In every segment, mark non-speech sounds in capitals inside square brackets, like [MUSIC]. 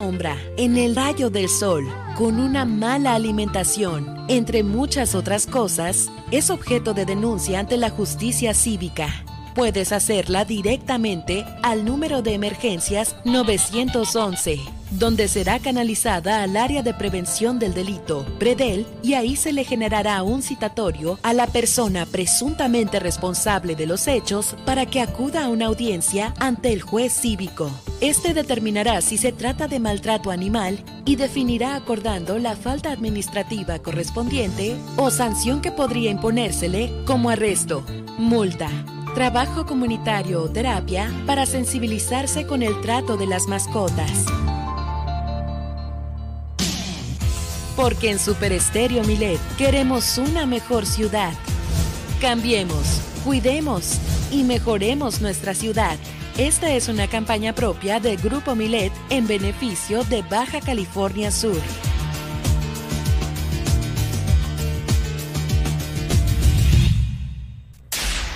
sombra, en el rayo del sol, con una mala alimentación, entre muchas otras cosas, es objeto de denuncia ante la justicia cívica. Puedes hacerla directamente al número de emergencias 911, donde será canalizada al área de prevención del delito, Predel, y ahí se le generará un citatorio a la persona presuntamente responsable de los hechos para que acuda a una audiencia ante el juez cívico. Este determinará si se trata de maltrato animal y definirá acordando la falta administrativa correspondiente o sanción que podría imponérsele como arresto, multa, trabajo comunitario o terapia para sensibilizarse con el trato de las mascotas. Porque en Super Estéreo Milet queremos una mejor ciudad. Cambiemos, cuidemos y mejoremos nuestra ciudad. Esta es una campaña propia de Grupo Milet en beneficio de Baja California Sur.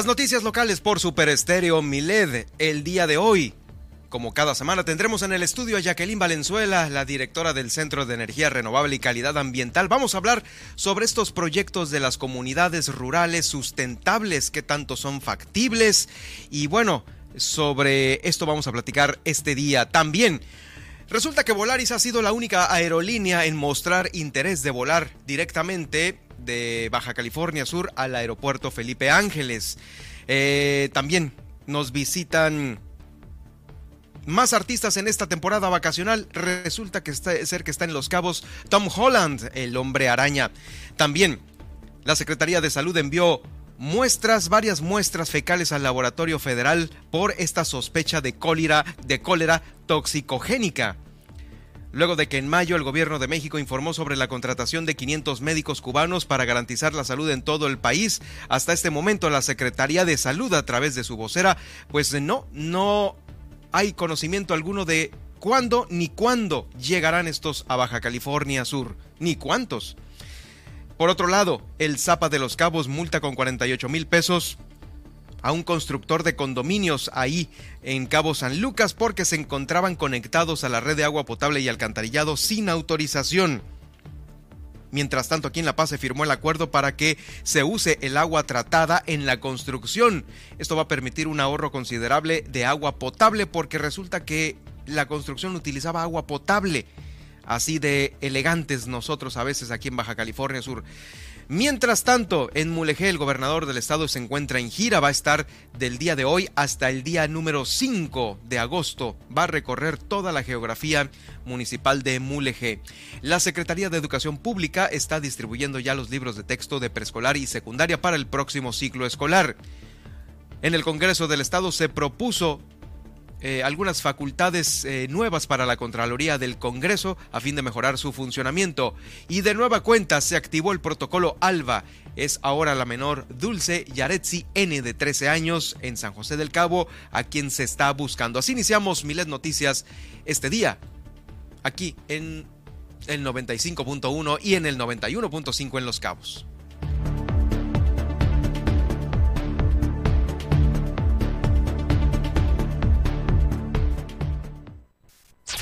Las noticias locales por Super Estéreo Miled el día de hoy. Como cada semana tendremos en el estudio a Jacqueline Valenzuela, la directora del Centro de Energía Renovable y Calidad Ambiental. Vamos a hablar sobre estos proyectos de las comunidades rurales sustentables, que tanto son factibles. Y bueno, sobre esto vamos a platicar este día también. Resulta que Volaris ha sido la única aerolínea en mostrar interés de volar directamente de Baja California Sur al aeropuerto Felipe Ángeles. Eh, también nos visitan más artistas en esta temporada vacacional. Resulta que está, ser que está en Los Cabos Tom Holland, el hombre araña. También la Secretaría de Salud envió muestras, varias muestras fecales al laboratorio federal por esta sospecha de cólera, de cólera toxicogénica luego de que en mayo el gobierno de México informó sobre la contratación de 500 médicos cubanos para garantizar la salud en todo el país. Hasta este momento la Secretaría de Salud a través de su vocera, pues no, no hay conocimiento alguno de cuándo ni cuándo llegarán estos a Baja California Sur, ni cuántos. Por otro lado, el Zapa de los Cabos multa con 48 mil pesos a un constructor de condominios ahí en Cabo San Lucas porque se encontraban conectados a la red de agua potable y alcantarillado sin autorización. Mientras tanto, aquí en La Paz se firmó el acuerdo para que se use el agua tratada en la construcción. Esto va a permitir un ahorro considerable de agua potable porque resulta que la construcción utilizaba agua potable. Así de elegantes nosotros a veces aquí en Baja California Sur. Mientras tanto, en Mulegé, el gobernador del estado se encuentra en gira, va a estar del día de hoy hasta el día número 5 de agosto. Va a recorrer toda la geografía municipal de Mulegé. La Secretaría de Educación Pública está distribuyendo ya los libros de texto de preescolar y secundaria para el próximo ciclo escolar. En el Congreso del Estado se propuso eh, algunas facultades eh, nuevas para la Contraloría del Congreso a fin de mejorar su funcionamiento. Y de nueva cuenta se activó el protocolo ALBA. Es ahora la menor Dulce Yaretsi N de 13 años en San José del Cabo a quien se está buscando. Así iniciamos Milet Noticias este día aquí en el 95.1 y en el 91.5 en Los Cabos.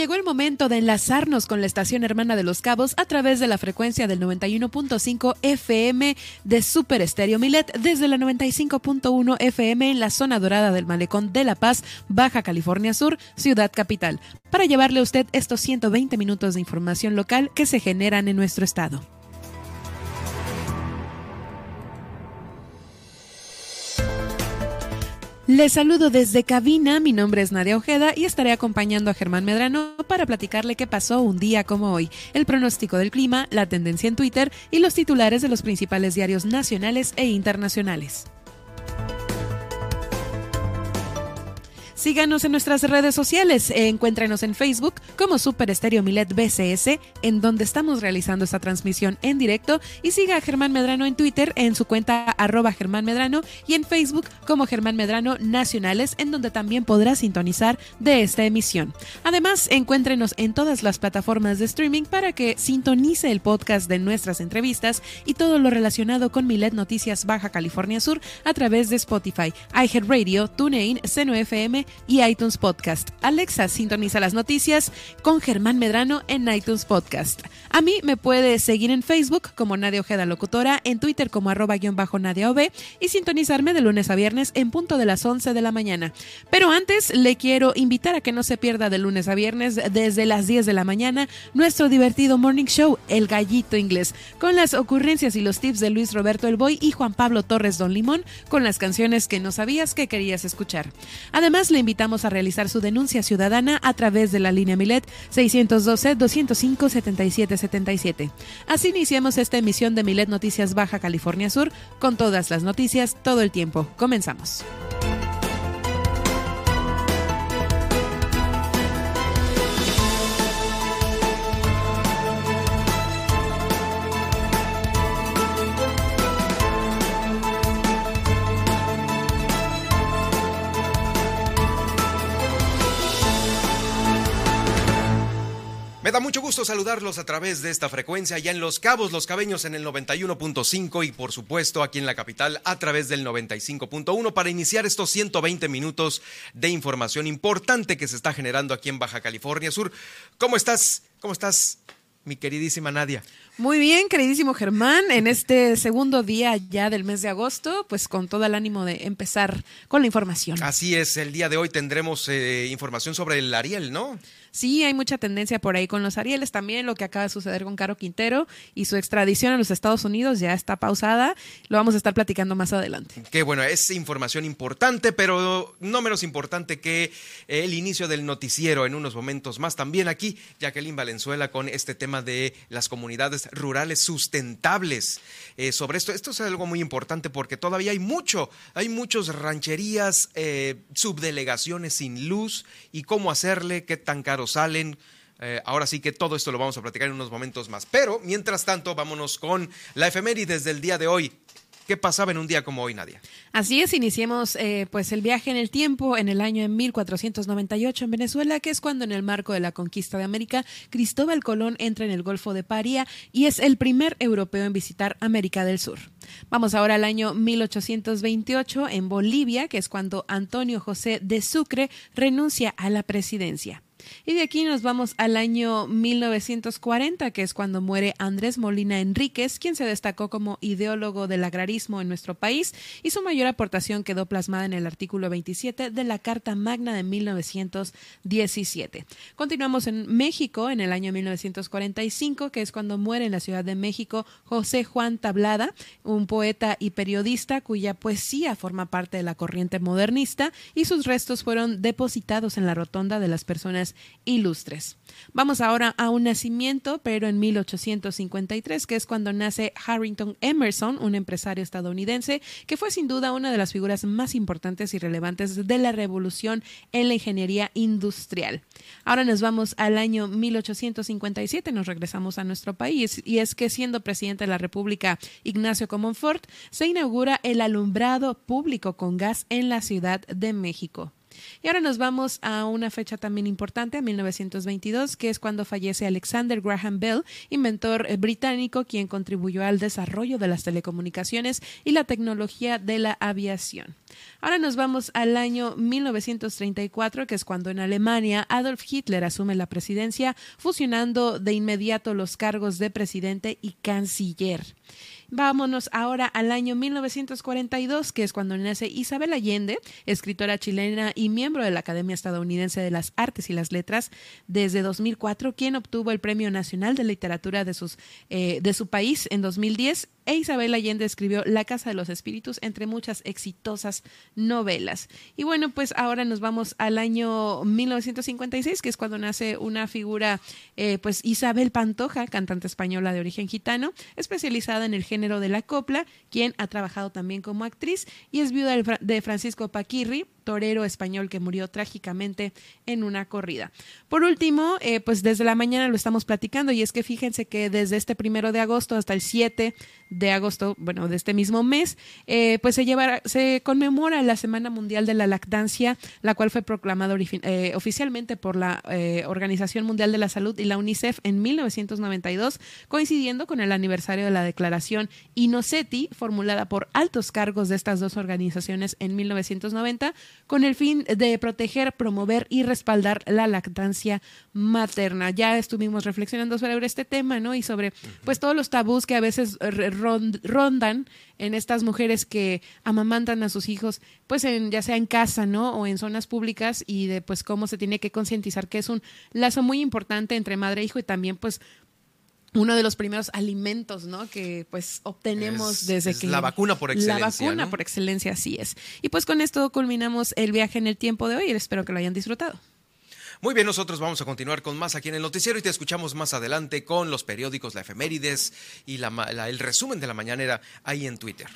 Llegó el momento de enlazarnos con la estación hermana de Los Cabos a través de la frecuencia del 91.5 FM de Super Estéreo Milet desde la 95.1 FM en la zona dorada del Malecón de La Paz, Baja California Sur, Ciudad Capital, para llevarle a usted estos 120 minutos de información local que se generan en nuestro estado. Les saludo desde cabina, mi nombre es Nadia Ojeda y estaré acompañando a Germán Medrano para platicarle qué pasó un día como hoy, el pronóstico del clima, la tendencia en Twitter y los titulares de los principales diarios nacionales e internacionales. Síganos en nuestras redes sociales. Encuéntrenos en Facebook como Super Estéreo Milet BCS, en donde estamos realizando esta transmisión en directo. Y siga a Germán Medrano en Twitter en su cuenta arroba Germán Medrano y en Facebook como Germán Medrano Nacionales, en donde también podrá sintonizar de esta emisión. Además, encuéntrenos en todas las plataformas de streaming para que sintonice el podcast de nuestras entrevistas y todo lo relacionado con Milet Noticias Baja California Sur a través de Spotify, iHeartRadio, TuneIn, Seno FM y iTunes Podcast. Alexa sintoniza las noticias con Germán Medrano en iTunes Podcast. A mí me puede seguir en Facebook como Nadia Ojeda Locutora, en Twitter como arroba guion bajo Nadia OB y sintonizarme de lunes a viernes en punto de las 11 de la mañana. Pero antes le quiero invitar a que no se pierda de lunes a viernes desde las 10 de la mañana nuestro divertido morning show El Gallito Inglés con las ocurrencias y los tips de Luis Roberto El Boy y Juan Pablo Torres Don Limón con las canciones que no sabías que querías escuchar. Además le invitamos a realizar su denuncia ciudadana a través de la línea Milet 612-205-7777. Así iniciamos esta emisión de Milet Noticias Baja California Sur con todas las noticias todo el tiempo. Comenzamos. Gusto saludarlos a través de esta frecuencia ya en Los Cabos, Los Cabeños en el 91.5 y por supuesto aquí en la capital a través del 95.1 para iniciar estos 120 minutos de información importante que se está generando aquí en Baja California Sur. ¿Cómo estás? ¿Cómo estás, mi queridísima Nadia? Muy bien, queridísimo Germán, en este segundo día ya del mes de agosto, pues con todo el ánimo de empezar con la información. Así es, el día de hoy tendremos eh, información sobre el Ariel, ¿no? Sí, hay mucha tendencia por ahí con los Arieles también, lo que acaba de suceder con Caro Quintero y su extradición a los Estados Unidos ya está pausada. Lo vamos a estar platicando más adelante. Qué bueno, es información importante, pero no menos importante que el inicio del noticiero en unos momentos más. También aquí, Jacqueline Valenzuela con este tema de las comunidades rurales sustentables. Eh, sobre esto, esto es algo muy importante porque todavía hay mucho, hay muchas rancherías, eh, subdelegaciones sin luz y cómo hacerle, qué tan caro salen. Eh, ahora sí que todo esto lo vamos a platicar en unos momentos más. Pero mientras tanto, vámonos con la efemérides del día de hoy. ¿Qué pasaba en un día como hoy, Nadia? Así es, iniciemos eh, pues el viaje en el tiempo en el año en 1498 en Venezuela, que es cuando en el marco de la conquista de América, Cristóbal Colón entra en el Golfo de Paria y es el primer europeo en visitar América del Sur. Vamos ahora al año 1828 en Bolivia, que es cuando Antonio José de Sucre renuncia a la presidencia. Y de aquí nos vamos al año 1940, que es cuando muere Andrés Molina Enríquez, quien se destacó como ideólogo del agrarismo en nuestro país y su mayor aportación quedó plasmada en el artículo 27 de la Carta Magna de 1917. Continuamos en México en el año 1945, que es cuando muere en la Ciudad de México José Juan Tablada, un poeta y periodista cuya poesía forma parte de la corriente modernista y sus restos fueron depositados en la rotonda de las personas ilustres. Vamos ahora a un nacimiento, pero en 1853, que es cuando nace Harrington Emerson, un empresario estadounidense que fue sin duda una de las figuras más importantes y relevantes de la revolución en la ingeniería industrial. Ahora nos vamos al año 1857, nos regresamos a nuestro país, y es que siendo presidente de la República Ignacio Comonfort, se inaugura el alumbrado público con gas en la Ciudad de México. Y ahora nos vamos a una fecha también importante, a 1922, que es cuando fallece Alexander Graham Bell, inventor eh, británico, quien contribuyó al desarrollo de las telecomunicaciones y la tecnología de la aviación. Ahora nos vamos al año 1934, que es cuando en Alemania Adolf Hitler asume la presidencia, fusionando de inmediato los cargos de presidente y canciller. Vámonos ahora al año 1942, que es cuando nace Isabel Allende, escritora chilena y miembro de la Academia Estadounidense de las Artes y las Letras. Desde 2004, quien obtuvo el Premio Nacional de Literatura de, sus, eh, de su país en 2010 e Isabel Allende escribió La Casa de los Espíritus, entre muchas exitosas novelas. Y bueno, pues ahora nos vamos al año 1956, que es cuando nace una figura, eh, pues Isabel Pantoja, cantante española de origen gitano, especializada en el género de la copla, quien ha trabajado también como actriz y es viuda de Francisco Paquirri, torero español que murió trágicamente en una corrida. Por último, eh, pues desde la mañana lo estamos platicando y es que fíjense que desde este primero de agosto hasta el 7 de agosto, bueno, de este mismo mes, eh, pues se, lleva, se conmemora la Semana Mundial de la Lactancia, la cual fue proclamada eh, oficialmente por la Organización Mundial de la Salud y la UNICEF en 1992, coincidiendo con el aniversario de la declaración Innoceti, formulada por altos cargos de estas dos organizaciones en 1990, con el fin de proteger, promover y respaldar la lactancia materna. Ya estuvimos reflexionando sobre este tema, ¿no? Y sobre pues todos los tabús que a veces rondan en estas mujeres que amamantan a sus hijos, pues en, ya sea en casa, ¿no? O en zonas públicas y de pues cómo se tiene que concientizar que es un lazo muy importante entre madre e hijo y también pues uno de los primeros alimentos, ¿no? Que pues obtenemos desde que la vacuna por excelencia. La vacuna por excelencia, así es. Y pues con esto culminamos el viaje en el tiempo de hoy espero que lo hayan disfrutado. Muy bien, nosotros vamos a continuar con más aquí en el noticiero y te escuchamos más adelante con los periódicos, la efemérides y el resumen de la mañanera ahí en Twitter.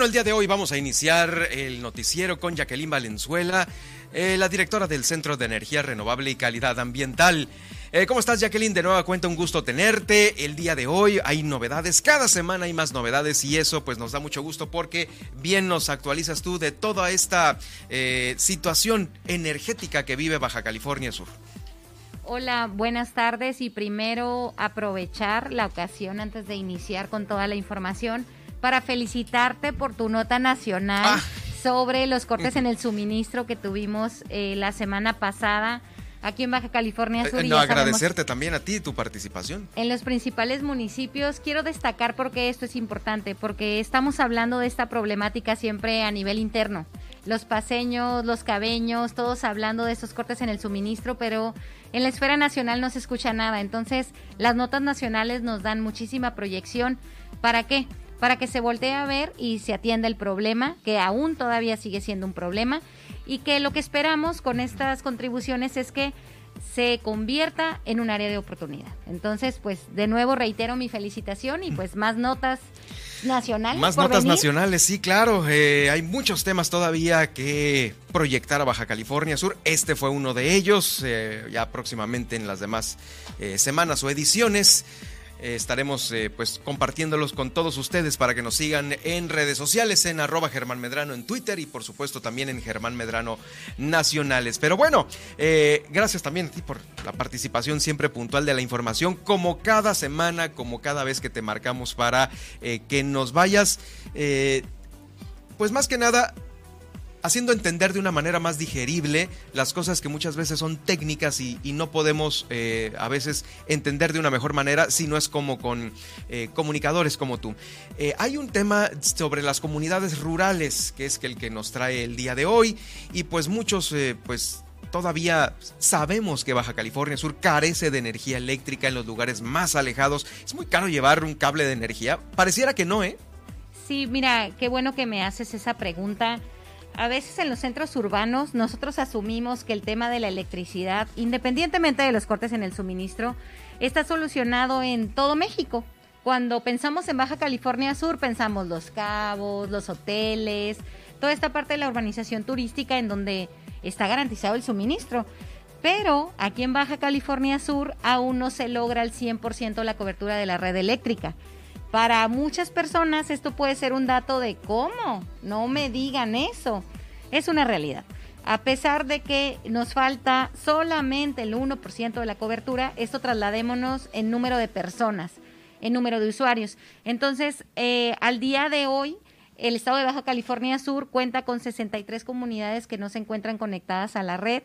Bueno, el día de hoy vamos a iniciar el noticiero con Jacqueline Valenzuela, eh, la directora del Centro de Energía Renovable y Calidad Ambiental. Eh, ¿Cómo estás, Jacqueline? De nueva cuenta, un gusto tenerte. El día de hoy hay novedades, cada semana hay más novedades y eso pues nos da mucho gusto porque bien nos actualizas tú de toda esta eh, situación energética que vive Baja California Sur. Hola, buenas tardes y primero aprovechar la ocasión antes de iniciar con toda la información para felicitarte por tu nota nacional ah. sobre los cortes en el suministro que tuvimos eh, la semana pasada aquí en Baja California Sur. Eh, no, agradecerte también a ti tu participación. En los principales municipios, quiero destacar porque esto es importante, porque estamos hablando de esta problemática siempre a nivel interno. Los paseños, los cabeños, todos hablando de estos cortes en el suministro, pero en la esfera nacional no se escucha nada. Entonces, las notas nacionales nos dan muchísima proyección. ¿Para qué? Para que se voltee a ver y se atienda el problema, que aún todavía sigue siendo un problema, y que lo que esperamos con estas contribuciones es que se convierta en un área de oportunidad. Entonces, pues de nuevo reitero mi felicitación y pues más notas nacionales. Más notas nacionales, sí, claro. Eh, hay muchos temas todavía que proyectar a Baja California Sur. Este fue uno de ellos, eh, ya próximamente en las demás eh, semanas o ediciones. Eh, estaremos eh, pues compartiéndolos con todos ustedes para que nos sigan en redes sociales, en arroba Germán Medrano en Twitter y por supuesto también en Germán Medrano Nacionales. Pero bueno, eh, gracias también a ti por la participación siempre puntual de la información, como cada semana, como cada vez que te marcamos para que nos vayas, pues más que nada haciendo entender de una manera más digerible las cosas que muchas veces son técnicas y, no podemos eh, a veces entender de una mejor manera si no es como con eh, comunicadores como tú. Eh, hay un tema sobre las comunidades rurales que es el que nos trae el día de hoy y pues muchos pues todavía sabemos que Baja California Sur carece de energía eléctrica en los lugares más alejados. Es muy caro llevar un cable de energía. Pareciera que no, ¿eh? Sí, mira, qué bueno que me haces esa pregunta a veces en los centros urbanos nosotros asumimos que el tema de la electricidad, independientemente de los cortes en el suministro, está solucionado en todo México. Cuando pensamos en Baja California Sur, pensamos los cabos, los hoteles, toda esta parte de la urbanización turística en donde está garantizado el suministro. Pero aquí en Baja California Sur aún no se logra al 100% la cobertura de la red eléctrica. Para muchas personas esto puede ser un dato de cómo, no me digan eso. Es una realidad. A pesar de que nos falta solamente el 1% de la cobertura, esto trasladémonos en número de personas, en número de usuarios. Entonces, eh, al día de hoy, el estado de Baja California Sur cuenta con 63 comunidades que no se encuentran conectadas a la red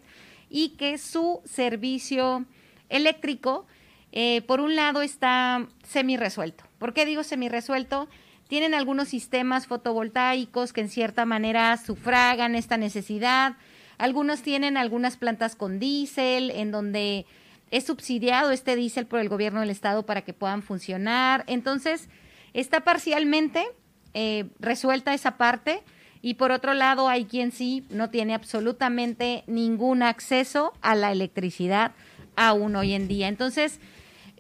y que su servicio eléctrico eh, por un lado está semi resuelto. ¿Por qué digo semi resuelto? Tienen algunos sistemas fotovoltaicos que en cierta manera sufragan esta necesidad. Algunos tienen algunas plantas con diésel en donde es subsidiado este diésel por el gobierno del estado para que puedan funcionar. Entonces, está parcialmente eh, resuelta esa parte. Y por otro lado, hay quien sí no tiene absolutamente ningún acceso a la electricidad aún hoy en día. Entonces,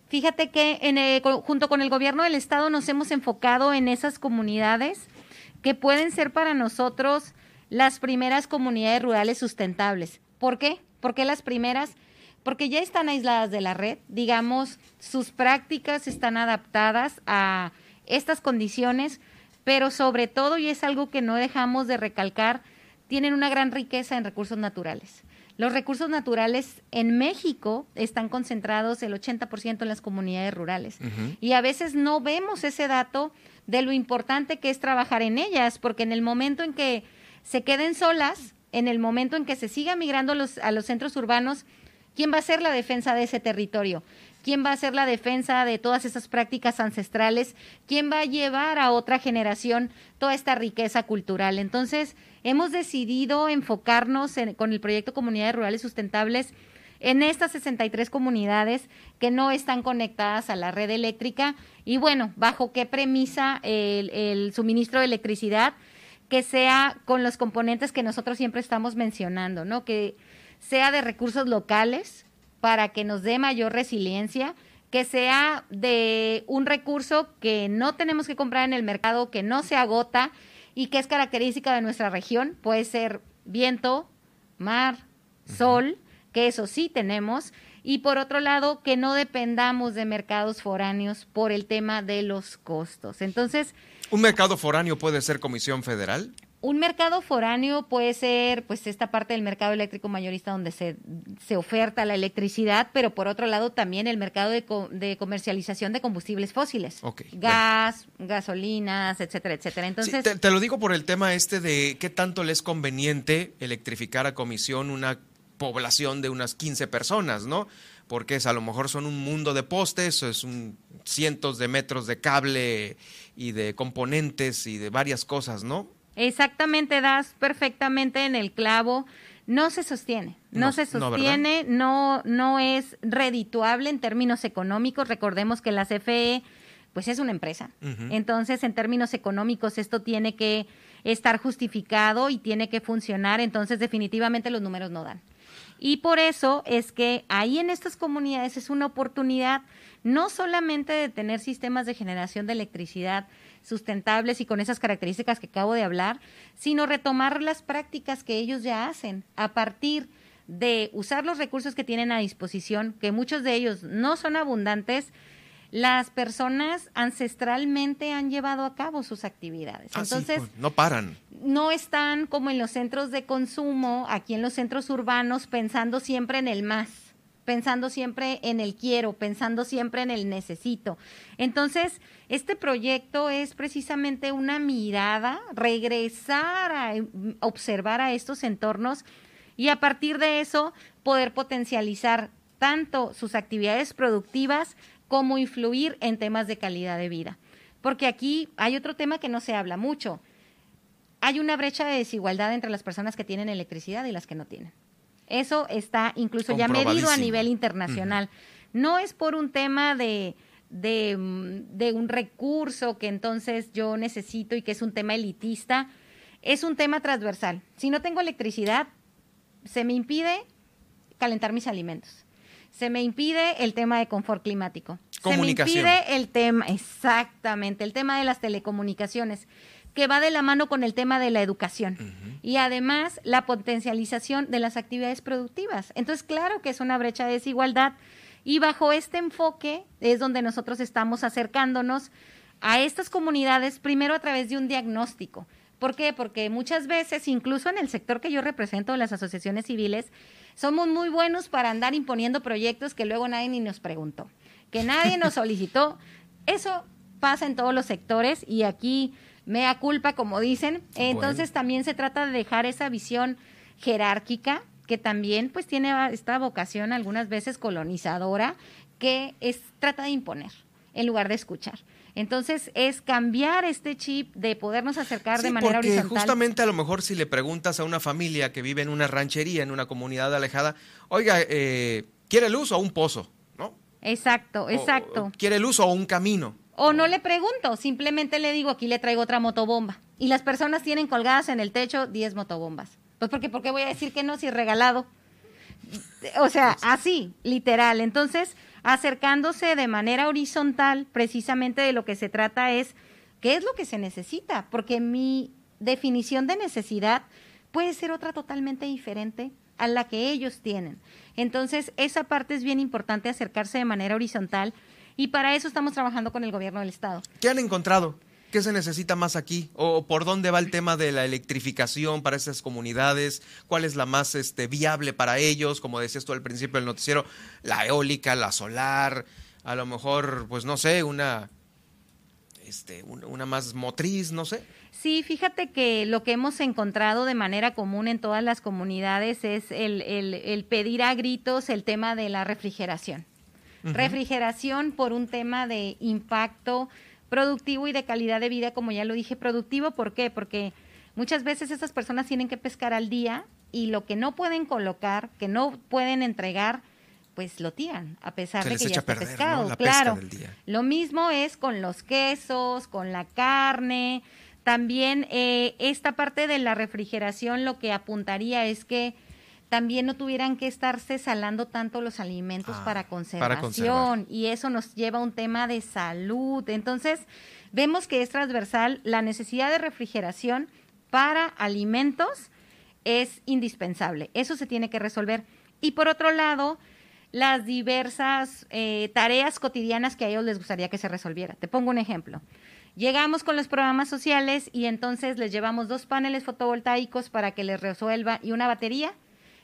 Fíjate que junto con el gobierno del estado nos hemos enfocado en esas comunidades que pueden ser para nosotros las primeras comunidades rurales sustentables. ¿Por qué? ¿Por qué las primeras? Porque ya están aisladas de la red, digamos, sus prácticas están adaptadas a estas condiciones, pero sobre todo, y es algo que no dejamos de recalcar, tienen una gran riqueza en recursos naturales. Los recursos naturales en México están concentrados el 80% en las comunidades rurales. Y a veces no vemos ese dato de lo importante que es trabajar en ellas, porque en el momento en que se queden solas, en el momento en que se siga migrando a los, a los centros urbanos, ¿quién va a ser la defensa de ese territorio? ¿Quién va a hacer la defensa de todas esas prácticas ancestrales? ¿Quién va a llevar a otra generación toda esta riqueza cultural? Entonces, hemos decidido enfocarnos con el proyecto Comunidades Rurales Sustentables en estas 63 comunidades que no están conectadas a la red eléctrica y bueno, bajo qué premisa el, suministro de electricidad que sea con los componentes que nosotros siempre estamos mencionando, ¿no? Que sea de recursos locales para que nos dé mayor resiliencia, que sea de un recurso que no tenemos que comprar en el mercado, que no se agota y que es característica de nuestra región. Puede ser viento, mar, sol, que eso sí tenemos. Y por otro lado, que no dependamos de mercados foráneos por el tema de los costos. Entonces... ¿Un mercado foráneo puede ser comisión federal? Un mercado foráneo puede ser, pues, esta parte del mercado eléctrico mayorista donde se, se oferta la electricidad, pero por otro lado también el mercado de, de comercialización de combustibles fósiles. Gas, gasolinas, etcétera, etcétera. Entonces, te, lo digo por el tema este de qué tanto le es conveniente electrificar a comisión una población de unas 15 personas, ¿no? Porque es, a lo mejor son un mundo de postes, es un, cientos de metros de cable y de componentes y de varias cosas, ¿no? Exactamente, das perfectamente en el clavo. No se sostiene, no, se sostiene, no, no, es redituable en términos económicos. Recordemos que la CFE pues es una empresa. Entonces, en términos económicos, esto tiene que estar justificado y tiene que funcionar. Entonces, definitivamente los números no dan. Y por eso es que ahí en estas comunidades es una oportunidad no solamente de tener sistemas de generación de electricidad sustentables y con esas características que acabo de hablar, sino retomar las prácticas que ellos ya hacen a partir de usar los recursos que tienen a disposición, que muchos de ellos no son abundantes, las personas ancestralmente han llevado a cabo sus actividades. Ah, Entonces, pues, no paran. no están como en los centros de consumo, aquí en los centros urbanos, pensando siempre en el más, pensando siempre en el quiero, pensando siempre en el necesito. Entonces, este proyecto es precisamente una mirada, regresar a em, observar a estos entornos y a partir de eso poder potencializar tanto sus actividades productivas como influir en temas de calidad de vida. Porque aquí hay otro tema que no se habla mucho. Hay una brecha de desigualdad entre las personas que tienen electricidad y las que no tienen. Eso está incluso ya medido a nivel internacional. No es por un tema de, de, mm, de un recurso que entonces yo necesito y que es un tema elitista. Es un tema transversal. Si no tengo electricidad, se me impide calentar mis alimentos. Se me impide el tema de confort climático. Comunicación. Se me impide el tema, exactamente, el tema de las telecomunicaciones, que va de la mano con el tema de la educación. Y además la potencialización de las actividades productivas. Entonces, claro que es una brecha de desigualdad. Y bajo este enfoque es donde nosotros estamos acercándonos a estas comunidades, primero a través de un diagnóstico. ¿Por qué? Porque muchas veces, incluso en el sector que yo represento, las asociaciones civiles, somos muy buenos para andar imponiendo proyectos que luego nadie ni nos preguntó, que nadie nos [LAUGHS] solicitó. Eso pasa en todos los sectores y aquí mea culpa, como dicen. Entonces también se trata de dejar esa visión jerárquica que también pues tiene esta vocación algunas veces colonizadora que es trata de imponer en lugar de escuchar. Entonces es cambiar este chip de podernos acercar de manera porque horizontal. justamente a lo mejor si le preguntas a una familia que vive en una ranchería, en una comunidad alejada, oiga, eh, ¿quiere luz o un pozo? ¿No? Exacto, exacto. o ¿Quiere luz o un camino? O no le pregunto, simplemente le digo, aquí le traigo otra motobomba. Y las personas tienen colgadas en el techo 10 motobombas. Pues porque, ¿por qué voy a decir que no si regalado? O sea, así, literal. Entonces, acercándose de manera horizontal, precisamente de lo que se trata es, ¿qué es lo que se necesita? Porque mi definición de necesidad puede ser otra totalmente diferente a la que ellos tienen. Entonces, esa parte es bien importante, acercarse de manera horizontal, y para eso estamos trabajando con el gobierno del Estado. ¿Qué han encontrado? ¿Qué se necesita más aquí? ¿O por dónde va el tema de la electrificación para esas comunidades? ¿Cuál es la más este, viable para ellos? Como decías tú al principio del noticiero, la eólica, la solar, a lo mejor, pues no sé, una, este, una, más motriz, no sé. Sí, fíjate que lo que hemos encontrado de manera común en todas las comunidades es el, el- el pedir a gritos el tema de la refrigeración. Refrigeración por un tema de impacto productivo y de calidad de vida, como ya lo dije, productivo, ¿por qué? Porque muchas veces esas personas tienen que pescar al día y lo que no pueden colocar, que no pueden entregar, pues lo tiran, a pesar Se de que ya está perder, ¿no? pescado. La pesca claro. del día. Lo mismo es con los quesos, con la carne. También eh, esta parte de la refrigeración lo que apuntaría es que también no tuvieran que estarse salando tanto los alimentos Ah, para para conservación conservar. y eso nos lleva a un tema de salud. Entonces, vemos que es transversal la necesidad de refrigeración para alimentos es indispensable. Eso se tiene que resolver. Y por otro lado, las diversas eh, tareas cotidianas que a ellos les gustaría que se resolviera. Te pongo un ejemplo. Llegamos con los programas sociales y entonces les llevamos dos paneles fotovoltaicos para que les resuelva y una batería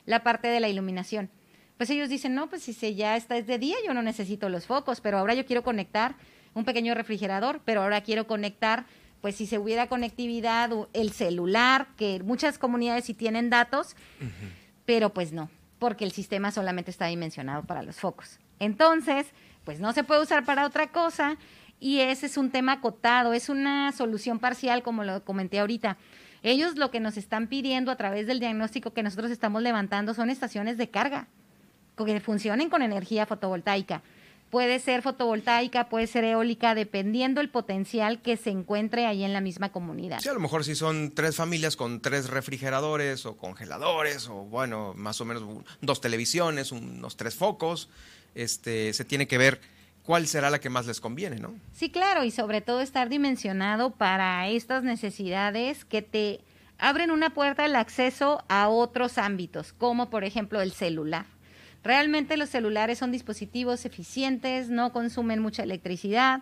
la parte de la iluminación. Pues ellos dicen, no, pues si se ya está es de día, yo no necesito los focos, pero ahora yo quiero conectar un pequeño refrigerador, pero ahora quiero conectar, pues si se hubiera conectividad, el celular, que muchas comunidades sí tienen datos, pero pues no, porque el sistema solamente está dimensionado para los focos. Entonces, pues no se puede usar para otra cosa y ese es un tema acotado, es una solución parcial, como lo comenté ahorita. Ellos lo que nos están pidiendo a través del diagnóstico que nosotros estamos levantando son estaciones de carga que funcionen con energía fotovoltaica. Puede ser fotovoltaica, puede ser eólica, dependiendo el potencial que se encuentre ahí en la misma comunidad. Sí, a lo mejor si son tres familias con tres refrigeradores o congeladores o bueno, más o menos dos televisiones, unos tres focos, este, se tiene que ver cuál será la que más les conviene, ¿no? Sí, claro, y sobre todo estar dimensionado para estas necesidades que te abren una puerta al acceso a otros ámbitos, como por ejemplo el celular. Realmente los celulares son dispositivos eficientes, no consumen mucha electricidad,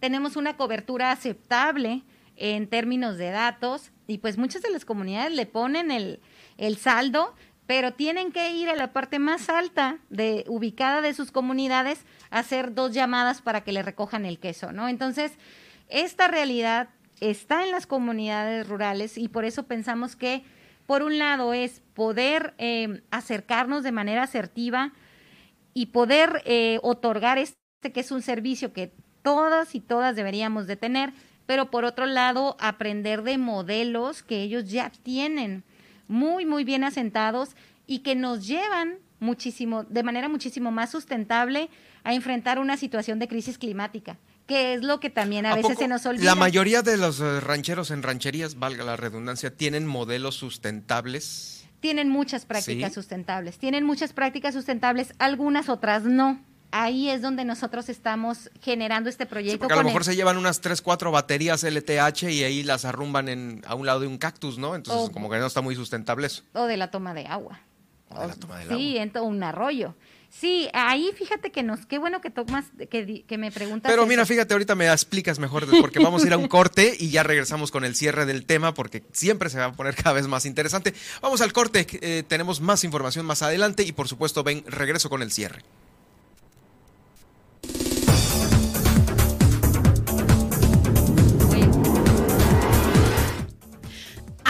tenemos una cobertura aceptable en términos de datos y pues muchas de las comunidades le ponen el, el saldo, pero tienen que ir a la parte más alta de ubicada de sus comunidades a hacer dos llamadas para que le recojan el queso, ¿no? Entonces, esta realidad está en las comunidades rurales y por eso pensamos que por un lado es poder eh, acercarnos de manera asertiva y poder eh, otorgar este que es un servicio que todas y todas deberíamos de tener, pero por otro lado aprender de modelos que ellos ya tienen muy, muy bien asentados y que nos llevan muchísimo, de manera muchísimo más sustentable a enfrentar una situación de crisis climática que es lo que también a, veces se nos olvida. La mayoría de los eh, rancheros en rancherías, valga la redundancia, tienen modelos sustentables. Tienen muchas prácticas sustentables, tienen muchas prácticas sustentables, algunas otras no ahí es donde nosotros estamos generando este proyecto. porque a lo mejor se llevan unas 3, 4 baterías LTH y ahí las arrumban en, a un lado de un cactus, ¿no? Entonces, como que no está muy sustentable eso. O de la toma de agua. O de la toma del sí, agua. en un arroyo. Sí, ahí fíjate que nos, qué bueno que tomas, que, que me preguntas. Pero mira, fíjate, ahorita me explicas mejor porque vamos a ir a un corte y ya regresamos con el cierre del tema porque siempre se va a poner cada vez más interesante. Vamos al corte, eh, tenemos más información más adelante y por supuesto ven, regreso con el cierre.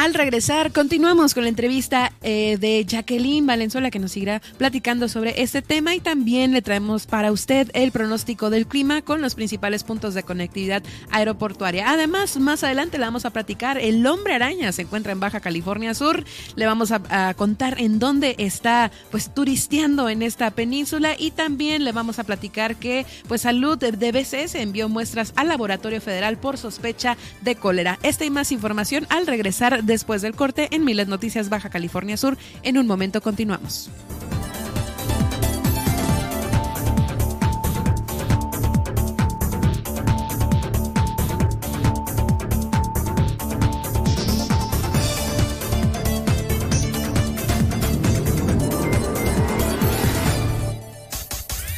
Al regresar, continuamos con la entrevista eh, de Jacqueline Valenzuela, que nos seguirá platicando sobre este tema y también le traemos para usted el pronóstico del clima con los principales puntos de conectividad aeroportuaria. Además, más adelante le vamos a platicar, el hombre araña se encuentra en Baja California Sur, le vamos a, contar en dónde está pues turisteando en esta península y también le vamos a platicar que pues Salud de BCS envió muestras al Laboratorio Federal por sospecha de cólera. Esta y más información al regresar después del corte en Miles Noticias Baja California Sur. En un momento continuamos.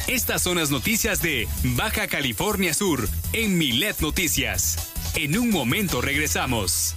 Estas son las noticias de Baja California Sur en Milet Noticias. En un momento regresamos.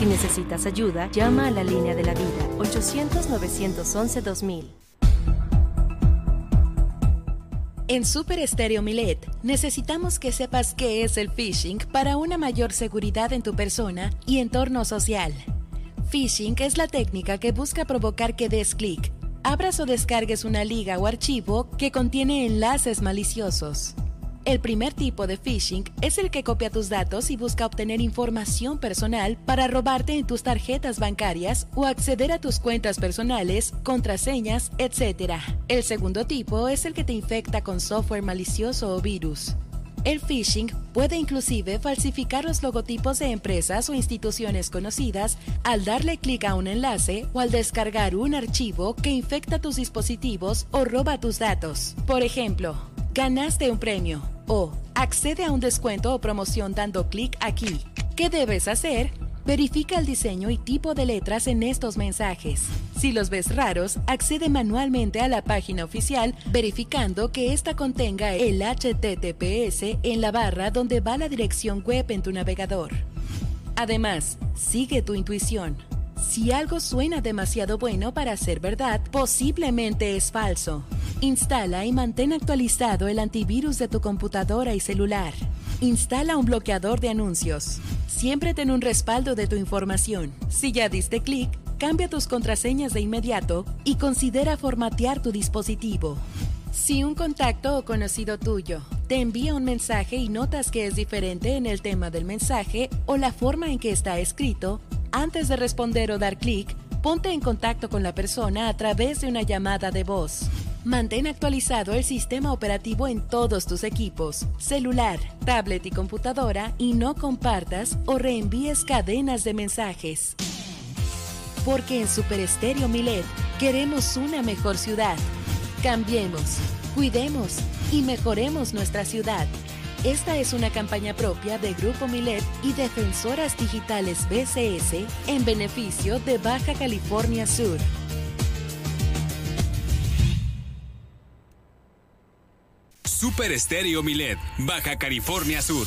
Si necesitas ayuda, llama a la línea de la vida 800-911-2000. En Super Estéreo Milet necesitamos que sepas qué es el phishing para una mayor seguridad en tu persona y entorno social. Phishing es la técnica que busca provocar que des clic, abras o descargues una liga o archivo que contiene enlaces maliciosos. El primer tipo de phishing es el que copia tus datos y busca obtener información personal para robarte en tus tarjetas bancarias o acceder a tus cuentas personales, contraseñas, etc. El segundo tipo es el que te infecta con software malicioso o virus. El phishing puede inclusive falsificar los logotipos de empresas o instituciones conocidas al darle clic a un enlace o al descargar un archivo que infecta tus dispositivos o roba tus datos. Por ejemplo, ganaste un premio o accede a un descuento o promoción dando clic aquí. ¿Qué debes hacer? Verifica el diseño y tipo de letras en estos mensajes. Si los ves raros, accede manualmente a la página oficial verificando que ésta contenga el HTTPS en la barra donde va la dirección web en tu navegador. Además, sigue tu intuición. Si algo suena demasiado bueno para ser verdad, posiblemente es falso. Instala y mantén actualizado el antivirus de tu computadora y celular. Instala un bloqueador de anuncios. Siempre ten un respaldo de tu información. Si ya diste clic, cambia tus contraseñas de inmediato y considera formatear tu dispositivo. Si un contacto o conocido tuyo te envía un mensaje y notas que es diferente en el tema del mensaje o la forma en que está escrito, antes de responder o dar clic, Ponte en contacto con la persona a través de una llamada de voz. Mantén actualizado el sistema operativo en todos tus equipos, celular, tablet y computadora y no compartas o reenvíes cadenas de mensajes. Porque en Super Estéreo Milet queremos una mejor ciudad. Cambiemos, cuidemos y mejoremos nuestra ciudad. Esta es una campaña propia de Grupo Milet y Defensoras Digitales BCS en beneficio de Baja California Sur. Super Estéreo Milet, Baja California Sur.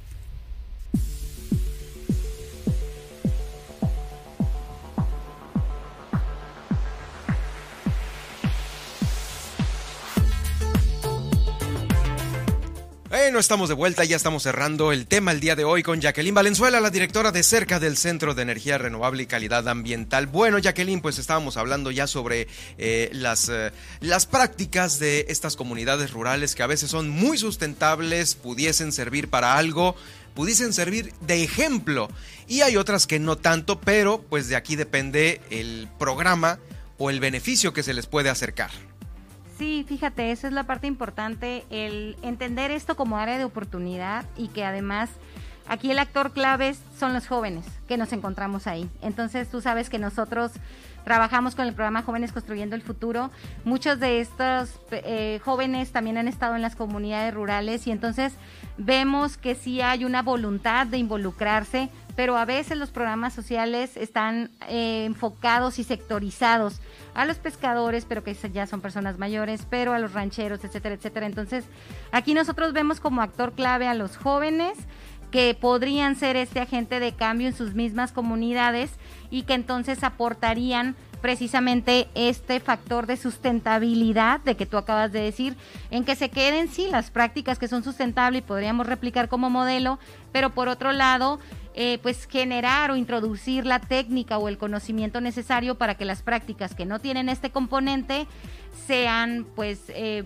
Bueno, estamos de vuelta, ya estamos cerrando el tema el día de hoy con Jacqueline Valenzuela, la directora de cerca del Centro de Energía Renovable y Calidad Ambiental. Bueno, Jacqueline, pues estábamos hablando ya sobre eh, las, eh, las prácticas de estas comunidades rurales que a veces son muy sustentables, pudiesen servir para algo, pudiesen servir de ejemplo. Y hay otras que no tanto, pero pues de aquí depende el programa o el beneficio que se les puede acercar. Sí, fíjate, esa es la parte importante, el entender esto como área de oportunidad y que además aquí el actor clave son los jóvenes que nos encontramos ahí. Entonces tú sabes que nosotros trabajamos con el programa Jóvenes Construyendo el Futuro. Muchos de estos eh, jóvenes también han estado en las comunidades rurales y entonces vemos que sí hay una voluntad de involucrarse, pero a veces los programas sociales están eh, enfocados y sectorizados a los pescadores, pero que ya son personas mayores, pero a los rancheros, etcétera, etcétera. Entonces, aquí nosotros vemos como actor clave a los jóvenes que podrían ser este agente de cambio en sus mismas comunidades y que entonces aportarían precisamente este factor de sustentabilidad de que tú acabas de decir, en que se queden sí las prácticas que son sustentables y podríamos replicar como modelo, pero por otro lado, eh, pues generar o introducir la técnica o el conocimiento necesario para que las prácticas que no tienen este componente sean pues eh,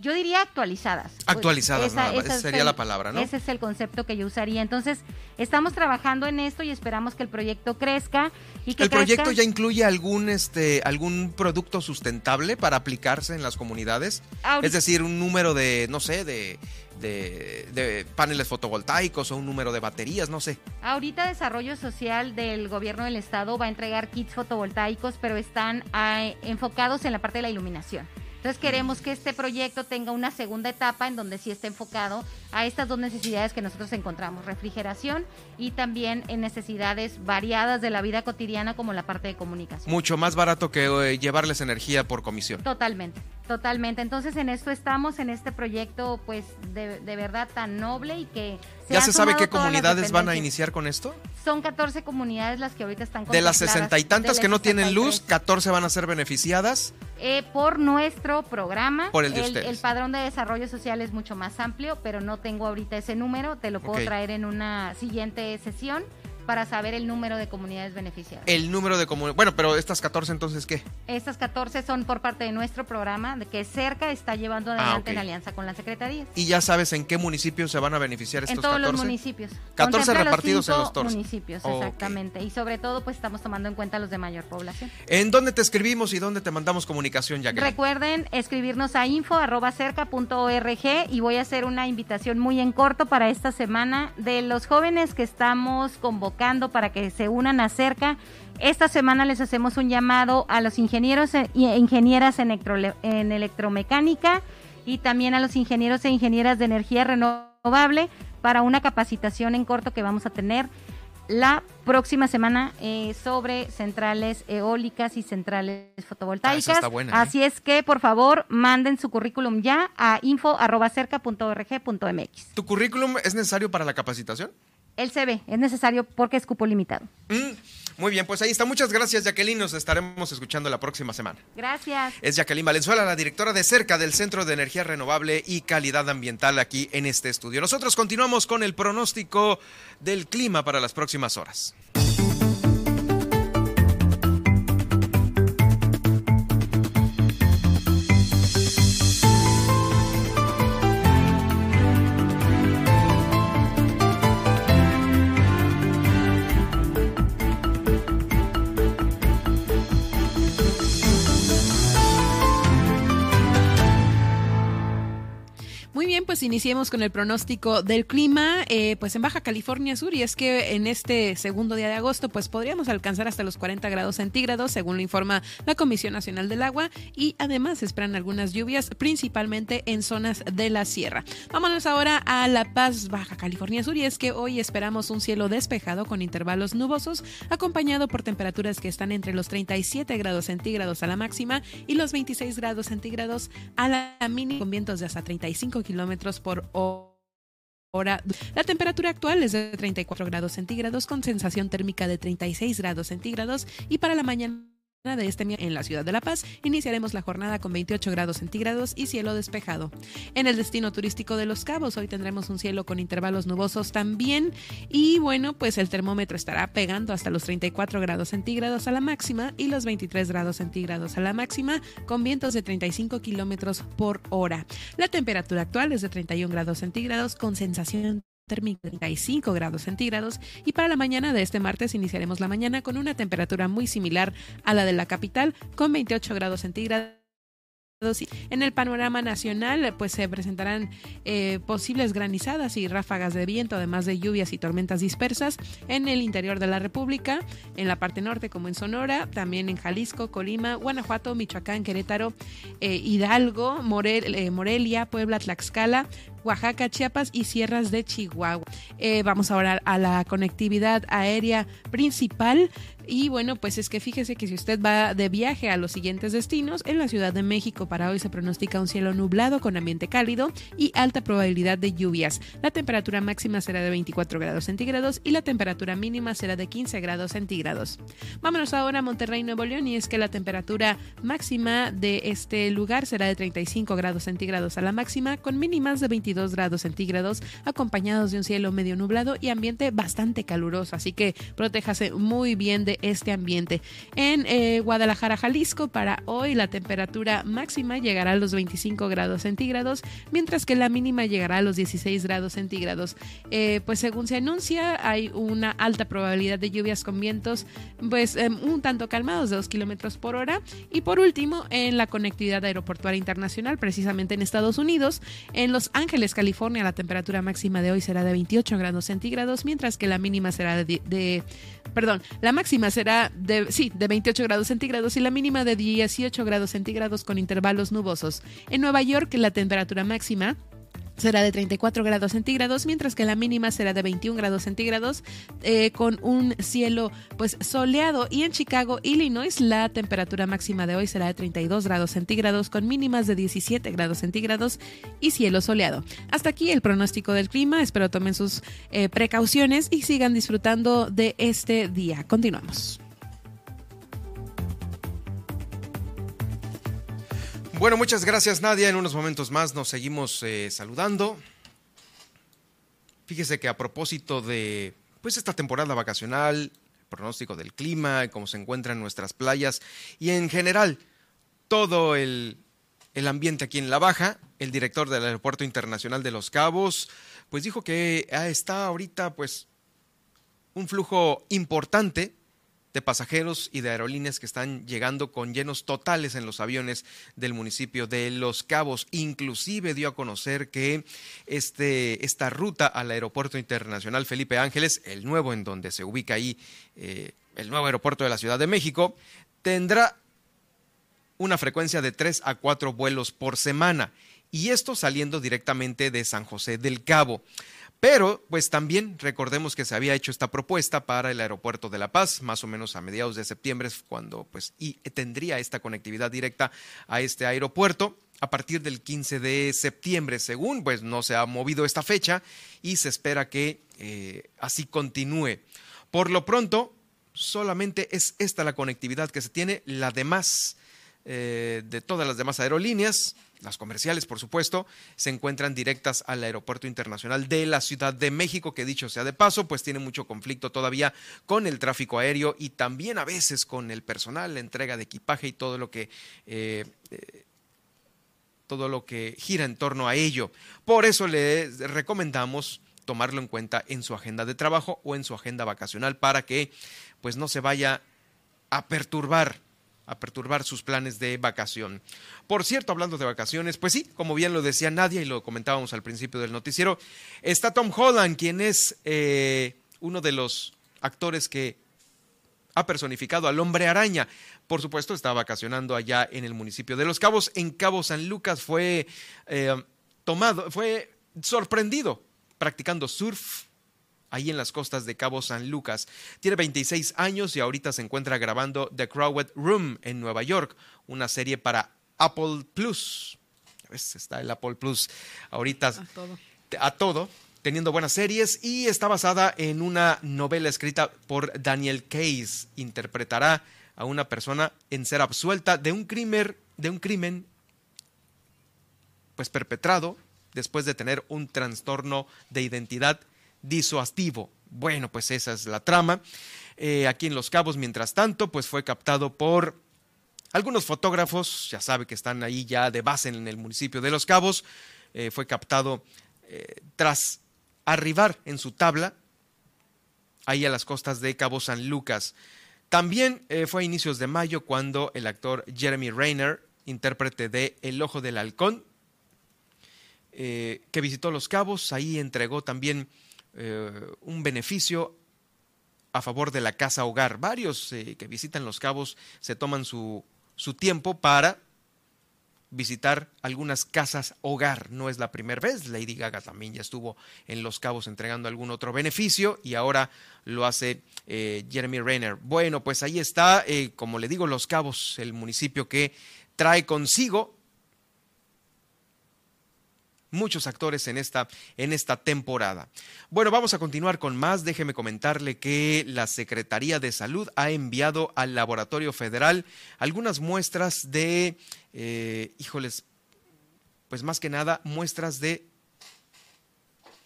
yo diría actualizadas. Actualizadas, esa, sería la palabra, ¿no? Ese es el concepto que yo usaría. Entonces, estamos trabajando en esto y esperamos que el proyecto crezca y que ¿El proyecto ya incluye algún este algún producto sustentable para aplicarse en las comunidades? es decir, un número de, no sé, de, de, paneles fotovoltaicos o un número de baterías, no sé. Ahorita Desarrollo Social del Gobierno del Estado va a entregar kits fotovoltaicos, pero están ah, enfocados en la parte de la iluminación. Entonces queremos que este proyecto tenga una segunda etapa en donde sí esté enfocado a estas dos necesidades que nosotros encontramos, refrigeración y también en necesidades variadas de la vida cotidiana como la parte de comunicación. Mucho más barato que eh, llevarles energía por comisión. Totalmente, totalmente. Entonces en esto estamos, en este proyecto pues de, verdad tan noble y que... ¿Ya se sabe qué comunidades van a iniciar con esto? Son 14 comunidades las que ahorita están De las sesenta y tantas que no tienen luz, 14 van a ser beneficiadas. Eh, por nuestro programa. Por el de el, el padrón de desarrollo social es mucho más amplio, pero no tengo ahorita ese número, te lo puedo traer en una siguiente sesión para saber el número de comunidades beneficiadas. El número de comunidades. Bueno, pero estas 14 entonces, ¿qué? Estas 14 son por parte de nuestro programa, de que cerca está llevando ah, adelante en alianza con la Secretaría. ¿Y ya sabes en qué municipios se van a beneficiar estos 14? En todos los municipios. 14 repartidos en los 14. municipios, exactamente. Y sobre todo, pues estamos tomando en cuenta los de mayor población. ¿En dónde te escribimos y dónde te mandamos comunicación, ya Recuerden escribirnos a info.cerca.org y voy a hacer una invitación muy en corto para esta semana de los jóvenes que estamos convocando para que se unan a cerca. Esta semana les hacemos un llamado a los ingenieros e ingenieras en, en electromecánica y también a los ingenieros e ingenieras de energía renovable para una capacitación en corto que vamos a tener la próxima semana eh, sobre centrales eólicas y centrales fotovoltaicas. Ah, ¿eh? Así es que, por favor, manden su currículum ya a info.cerca.org.mx. ¿Tu currículum es necesario para la capacitación? El CV es necesario porque es cupo limitado. Mm, muy bien, pues ahí está. Muchas gracias, Jacqueline. Nos estaremos escuchando la próxima semana. Gracias. Es Jacqueline Valenzuela, la directora de cerca del Centro de Energía Renovable y Calidad Ambiental aquí en este estudio. Nosotros continuamos con el pronóstico del clima para las próximas horas. Pues iniciemos con el pronóstico del clima, eh, pues en Baja California Sur, y es que en este segundo día de agosto, pues podríamos alcanzar hasta los 40 grados centígrados, según lo informa la Comisión Nacional del Agua, y además esperan algunas lluvias, principalmente en zonas de la sierra. Vámonos ahora a La Paz, Baja California Sur, y es que hoy esperamos un cielo despejado con intervalos nubosos, acompañado por temperaturas que están entre los 37 grados centígrados a la máxima y los 26 grados centígrados a la mínima, con vientos de hasta 35 kilómetros por hora. La temperatura actual es de 34 grados centígrados con sensación térmica de 36 grados centígrados y para la mañana de este en la ciudad de La Paz. Iniciaremos la jornada con 28 grados centígrados y cielo despejado. En el destino turístico de Los Cabos hoy tendremos un cielo con intervalos nubosos también y bueno, pues el termómetro estará pegando hasta los 34 grados centígrados a la máxima y los 23 grados centígrados a la máxima con vientos de 35 kilómetros por hora. La temperatura actual es de 31 grados centígrados con sensación 35 grados centígrados y para la mañana de este martes iniciaremos la mañana con una temperatura muy similar a la de la capital con 28 grados centígrados en el panorama nacional, pues se presentarán eh, posibles granizadas y ráfagas de viento, además de lluvias y tormentas dispersas en el interior de la República, en la parte norte como en Sonora, también en Jalisco, Colima, Guanajuato, Michoacán, Querétaro, eh, Hidalgo, eh, Morelia, Puebla, Tlaxcala, Oaxaca, Chiapas y sierras de Chihuahua. vamos ahora a la conectividad aérea principal. Y bueno, pues es que fíjese que si usted va de viaje a los siguientes destinos, en la Ciudad de México para hoy se pronostica un cielo nublado con ambiente cálido y alta probabilidad de lluvias. La temperatura máxima será de 24 grados centígrados y la temperatura mínima será de 15 grados centígrados. Vámonos ahora a Monterrey, Nuevo León, y es que la temperatura máxima de este lugar será de 35 grados centígrados a la máxima, con mínimas de 22 grados centígrados, acompañados de un cielo medio nublado y ambiente bastante caluroso. Así que protéjase muy bien de este ambiente. En eh, Guadalajara, Jalisco, para hoy la temperatura máxima llegará a los 25 grados centígrados, mientras que la mínima llegará a los 16 grados centígrados. Eh, pues según se anuncia, hay una alta probabilidad de lluvias con vientos, pues em, un tanto calmados de 2 kilómetros por hora. Y por último, en la conectividad aeroportuaria internacional, precisamente en Estados Unidos, en Los Ángeles, California, la temperatura máxima de hoy será de 28 grados centígrados, mientras que la mínima será de, de perdón, la máxima será de, sí, de 28 grados centígrados y la mínima de 18 grados centígrados con intervalos nubosos. En Nueva York, la temperatura máxima será de 34 grados centígrados, mientras que la mínima será de 21 grados centígrados, eh, con un cielo pues soleado. Y en Chicago, Illinois, la temperatura máxima de hoy será de 32 grados centígrados, con mínimas de 17 grados centígrados y cielo soleado. Hasta aquí el pronóstico del clima. Espero tomen sus eh, precauciones y sigan disfrutando de este día. Continuamos. Bueno, muchas gracias Nadia. En unos momentos más nos seguimos eh, saludando. Fíjese que a propósito de pues esta temporada vacacional, pronóstico del clima, cómo se encuentran nuestras playas y en general todo el, el ambiente aquí en La Baja, el director del Aeropuerto Internacional de Los Cabos, pues dijo que está ahorita pues un flujo importante de pasajeros y de aerolíneas que están llegando con llenos totales en los aviones del municipio de Los Cabos. Inclusive dio a conocer que este, esta ruta al aeropuerto internacional Felipe Ángeles, el nuevo en donde se ubica ahí eh, el nuevo aeropuerto de la Ciudad de México, tendrá una frecuencia de tres a cuatro vuelos por semana. Y esto saliendo directamente de San José del Cabo. Pero, pues también recordemos que se había hecho esta propuesta para el aeropuerto de La Paz, más o menos a mediados de septiembre, cuando pues y tendría esta conectividad directa a este aeropuerto a partir del 15 de septiembre, según pues no se ha movido esta fecha y se espera que eh, así continúe. Por lo pronto, solamente es esta la conectividad que se tiene, la demás eh, de todas las demás aerolíneas las comerciales, por supuesto, se encuentran directas al Aeropuerto Internacional de la Ciudad de México, que dicho sea de paso, pues tiene mucho conflicto todavía con el tráfico aéreo y también a veces con el personal, la entrega de equipaje y todo lo que... Eh, eh, todo lo que gira en torno a ello. Por eso le recomendamos tomarlo en cuenta en su agenda de trabajo o en su agenda vacacional para que pues no se vaya a perturbar a perturbar sus planes de vacación. Por cierto, hablando de vacaciones, pues sí, como bien lo decía Nadia y lo comentábamos al principio del noticiero, está Tom Holland, quien es eh, uno de los actores que ha personificado al hombre araña. Por supuesto, está vacacionando allá en el municipio de Los Cabos. En Cabo San Lucas fue eh, tomado, fue sorprendido practicando surf ahí en las costas de Cabo San Lucas. Tiene 26 años y ahorita se encuentra grabando The Crowded Room en Nueva York, una serie para Apple Plus. Está el Apple Plus ahorita a todo. a todo, teniendo buenas series y está basada en una novela escrita por Daniel Case. Interpretará a una persona en ser absuelta de un crimen, de un crimen pues perpetrado después de tener un trastorno de identidad disuasivo. Bueno, pues esa es la trama. Eh, aquí en Los Cabos, mientras tanto, pues fue captado por algunos fotógrafos, ya sabe que están ahí ya de base en el municipio de Los Cabos. Eh, fue captado eh, tras arribar en su tabla ahí a las costas de Cabo San Lucas. También fue a inicios de mayo cuando el actor Jeremy Rayner, intérprete de El Ojo del Halcón, que visitó Los Cabos, ahí entregó también eh, un beneficio a favor de la casa hogar. Varios eh, que visitan Los Cabos se toman su, su tiempo para visitar algunas casas hogar. No es la primera vez. Lady Gaga también ya estuvo en Los Cabos entregando algún otro beneficio y ahora lo hace eh, Jeremy Renner. Bueno, pues ahí está, como le digo, Los Cabos, el municipio que trae consigo muchos actores en esta, en esta temporada. Bueno, vamos a continuar con más. Déjeme comentarle que la Secretaría de Salud ha enviado al Laboratorio Federal algunas muestras de, eh, híjoles, pues más que nada, muestras de,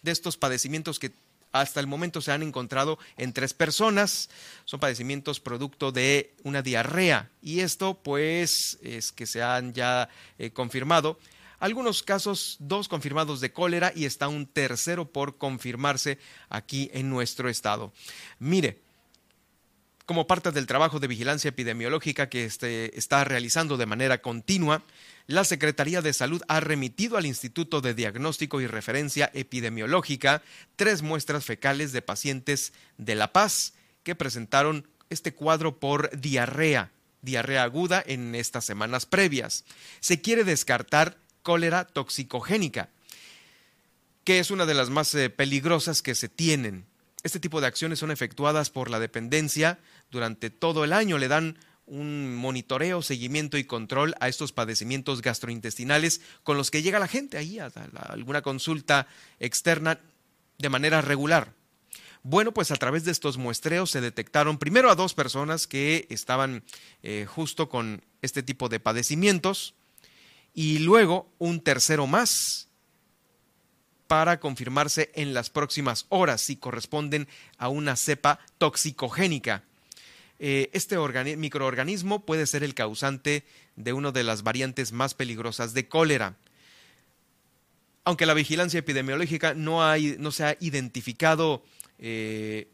de estos padecimientos que hasta el momento se han encontrado en tres personas. Son padecimientos producto de una diarrea. Y esto, pues, es que se han ya eh, confirmado algunos casos, dos confirmados de cólera y está un tercero por confirmarse aquí en nuestro estado. Mire, como parte del trabajo de vigilancia epidemiológica que este, está realizando de manera continua, la Secretaría de Salud ha remitido al Instituto de Diagnóstico y Referencia Epidemiológica tres muestras fecales de pacientes de La Paz que presentaron este cuadro por diarrea, diarrea aguda en estas semanas previas. Se quiere descartar cólera toxicogénica, que es una de las más eh, peligrosas que se tienen. Este tipo de acciones son efectuadas por la dependencia durante todo el año. Le dan un monitoreo, seguimiento y control a estos padecimientos gastrointestinales con los que llega la gente ahí a, alguna consulta externa de manera regular. Bueno, pues a través de estos muestreos se detectaron primero a dos personas que estaban eh, justo con este tipo de padecimientos y luego un tercero más para confirmarse en las próximas horas si corresponden a una cepa toxicogénica. Eh, este microorganismo puede ser el causante de una de las variantes más peligrosas de cólera. Aunque la vigilancia epidemiológica no, no se ha identificado eh,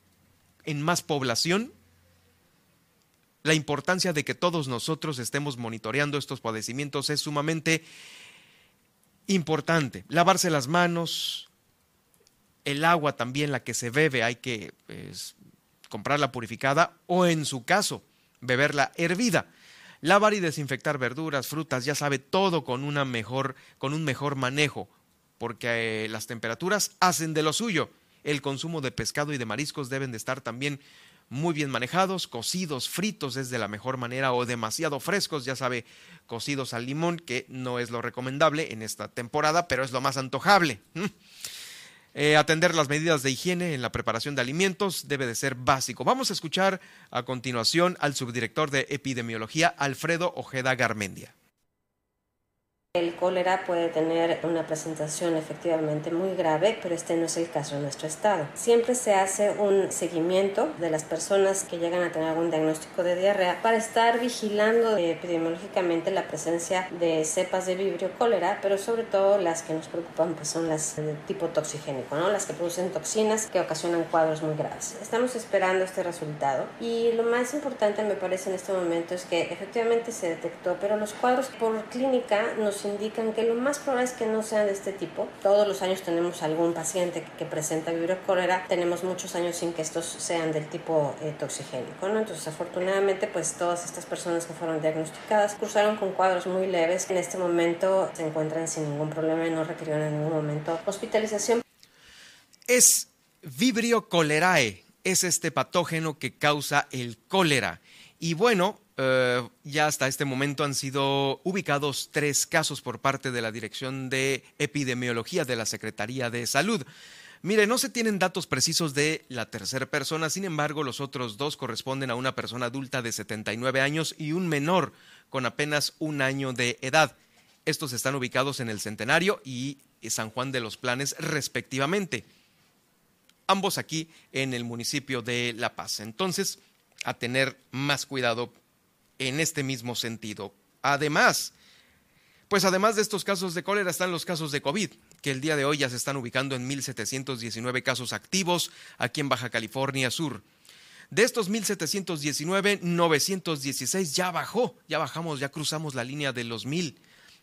en más población, la importancia de que todos nosotros estemos monitoreando estos padecimientos es sumamente importante. Lavarse las manos, el agua también, la que se bebe, hay que pues, comprarla purificada o en su caso, beberla hervida. Lavar y desinfectar verduras, frutas, ya sabe, todo con, una mejor, con un mejor manejo, porque eh, las temperaturas hacen de lo suyo. El consumo de pescado y de mariscos deben de estar también muy bien manejados, cocidos, fritos es de la mejor manera o demasiado frescos, ya sabe, cocidos al limón, que no es lo recomendable en esta temporada, pero es lo más antojable. Eh, atender las medidas de higiene en la preparación de alimentos debe de ser básico. Vamos a escuchar a continuación al subdirector de epidemiología, Alfredo Ojeda Garmendia. El cólera puede tener una presentación efectivamente muy grave, pero este no es el caso en nuestro estado. Siempre se hace un seguimiento de las personas que llegan a tener algún diagnóstico de diarrea para estar vigilando epidemiológicamente la presencia de cepas de vibrio cólera, pero sobre todo las que nos preocupan pues son las de tipo toxigénico, ¿no? las que producen toxinas que ocasionan cuadros muy graves. Estamos esperando este resultado y lo más importante me parece en este momento es que efectivamente se detectó, pero los cuadros por clínica nos indican que lo más probable es que no sean de este tipo. Todos los años tenemos algún paciente que, presenta vibrio cólera, tenemos muchos años sin que estos sean del tipo eh, toxigénico, ¿no? Entonces, afortunadamente, pues todas estas personas que fueron diagnosticadas cruzaron con cuadros muy leves. En este momento se encuentran sin ningún problema y no requirieron en ningún momento hospitalización. Es Vibrio cholerae, es este patógeno que causa el cólera. Y bueno, eh, ya hasta este momento han sido ubicados tres casos por parte de la Dirección de Epidemiología de la Secretaría de Salud. Mire, no se tienen datos precisos de la tercera persona, sin embargo, los otros dos corresponden a una persona adulta de 79 años y un menor con apenas un año de edad. Estos están ubicados en el Centenario y San Juan de los Planes, respectivamente. Ambos aquí en el municipio de La Paz. Entonces, a tener más cuidado en este mismo sentido. Además, pues además de estos casos de cólera están los casos de COVID, que el día de hoy ya se están ubicando en 1.719 casos activos aquí en Baja California Sur. De estos 1.719, 916 ya bajó, ya bajamos, ya cruzamos la línea de los 1.000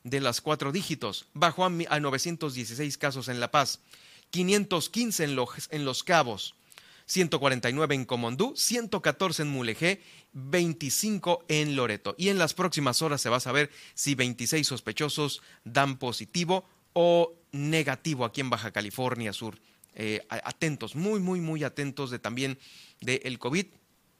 de las cuatro dígitos. Bajó a, 916 casos en La Paz, 515 en los, en los Cabos, 149 en Comondú, 114 en Mulegé, 25 en Loreto. Y en las próximas horas se va a saber si 26 sospechosos dan positivo o negativo aquí en Baja California Sur. Eh, atentos, muy, muy, muy atentos de también del COVID,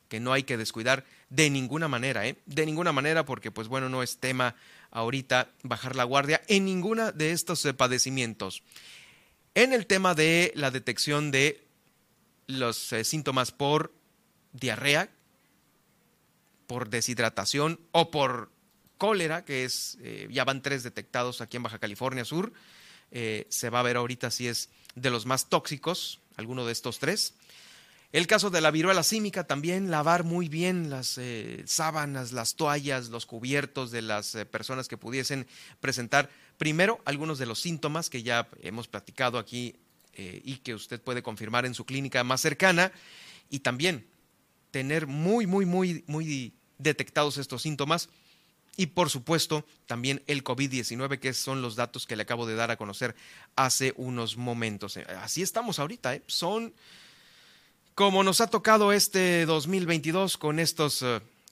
que no hay que descuidar de ninguna manera, ¿eh? De ninguna manera, porque pues bueno, no es tema ahorita bajar la guardia en ninguna de estos padecimientos. En el tema de la detección de los eh, síntomas por diarrea, por deshidratación o por cólera, que es, eh, ya van tres detectados aquí en Baja California Sur. Eh, se va a ver ahorita si es de los más tóxicos, alguno de estos tres. El caso de la viruela símica también, lavar muy bien las sábanas, las toallas, los cubiertos de las personas que pudiesen presentar primero algunos de los síntomas que ya hemos platicado aquí eh, y que usted puede confirmar en su clínica más cercana y también tener muy, muy, muy, muy detectados estos síntomas y por supuesto también el COVID-19, que son los datos que le acabo de dar a conocer hace unos momentos. Eh, así estamos ahorita, ¿eh? son como nos ha tocado este 2022 con, estos,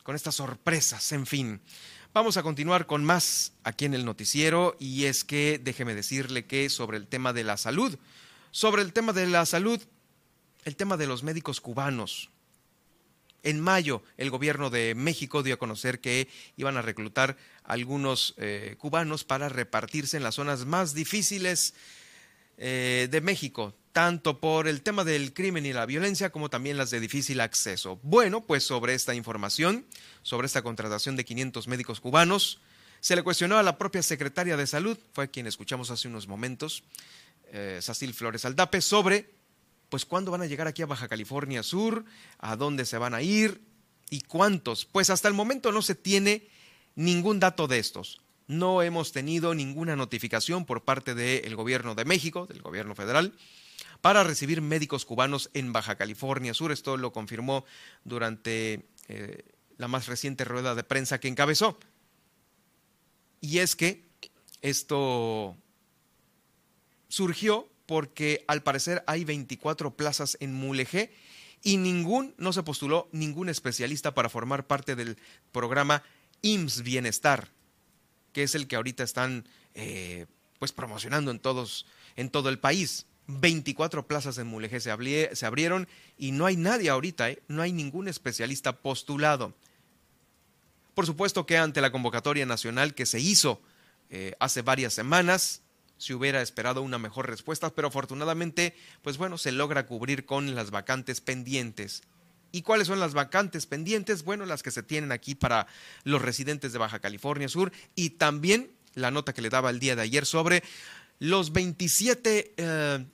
con estas sorpresas, en fin. Vamos a continuar con más aquí en el noticiero y es que déjeme decirle que sobre el tema de la salud, sobre el tema de la salud, el tema de los médicos cubanos. En mayo, el gobierno de México dio a conocer que iban a reclutar algunos eh, cubanos para repartirse en las zonas más difíciles eh, de México, tanto por el tema del crimen y la violencia como también las de difícil acceso. Bueno, pues sobre esta información, sobre esta contratación de 500 médicos cubanos, se le cuestionó a la propia secretaria de Salud, fue quien escuchamos hace unos momentos, eh, Sacil Flores Aldape, sobre pues cuándo van a llegar aquí a Baja California Sur, a dónde se van a ir y cuántos. Pues hasta el momento no se tiene ningún dato de estos. No hemos tenido ninguna notificación por parte del gobierno de México, del gobierno federal, para recibir médicos cubanos en Baja California Sur. Esto lo confirmó durante eh, la más reciente rueda de prensa que encabezó. Y es que esto surgió porque al parecer hay 24 plazas en Mulegé y ningún, no se postuló ningún especialista para formar parte del programa IMSS Bienestar, que es el que ahorita están eh, pues promocionando en todos, en todo el país. 24 plazas en Mulegé se, abrieron y no hay nadie ahorita, ¿eh? no hay ningún especialista postulado. Por supuesto que ante la convocatoria nacional que se hizo eh, hace varias semanas, se hubiera esperado una mejor respuesta, pero afortunadamente, pues bueno, se logra cubrir con las vacantes pendientes. ¿Y cuáles son las vacantes pendientes? Bueno, las que se tienen aquí para los residentes de Baja California Sur y también la nota que le daba el día de ayer sobre los 27 eh,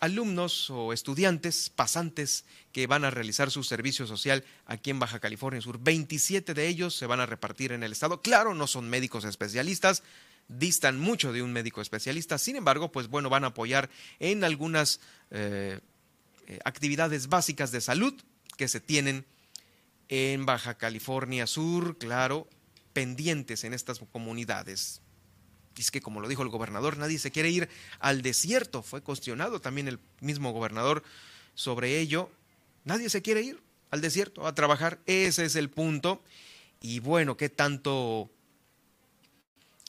alumnos o estudiantes pasantes que van a realizar su servicio social aquí en Baja California Sur. 27 de ellos se van a repartir en el estado. Claro, no son médicos especialistas, distan mucho de un médico especialista, sin embargo, pues bueno, van a apoyar en algunas eh, eh, actividades básicas de salud que se tienen en Baja California Sur, claro, pendientes en estas comunidades. Y es que, como lo dijo el gobernador, nadie se quiere ir al desierto. Fue cuestionado también el mismo gobernador sobre ello. Nadie se quiere ir al desierto a trabajar. Ese es el punto. Y bueno, ¿qué tanto,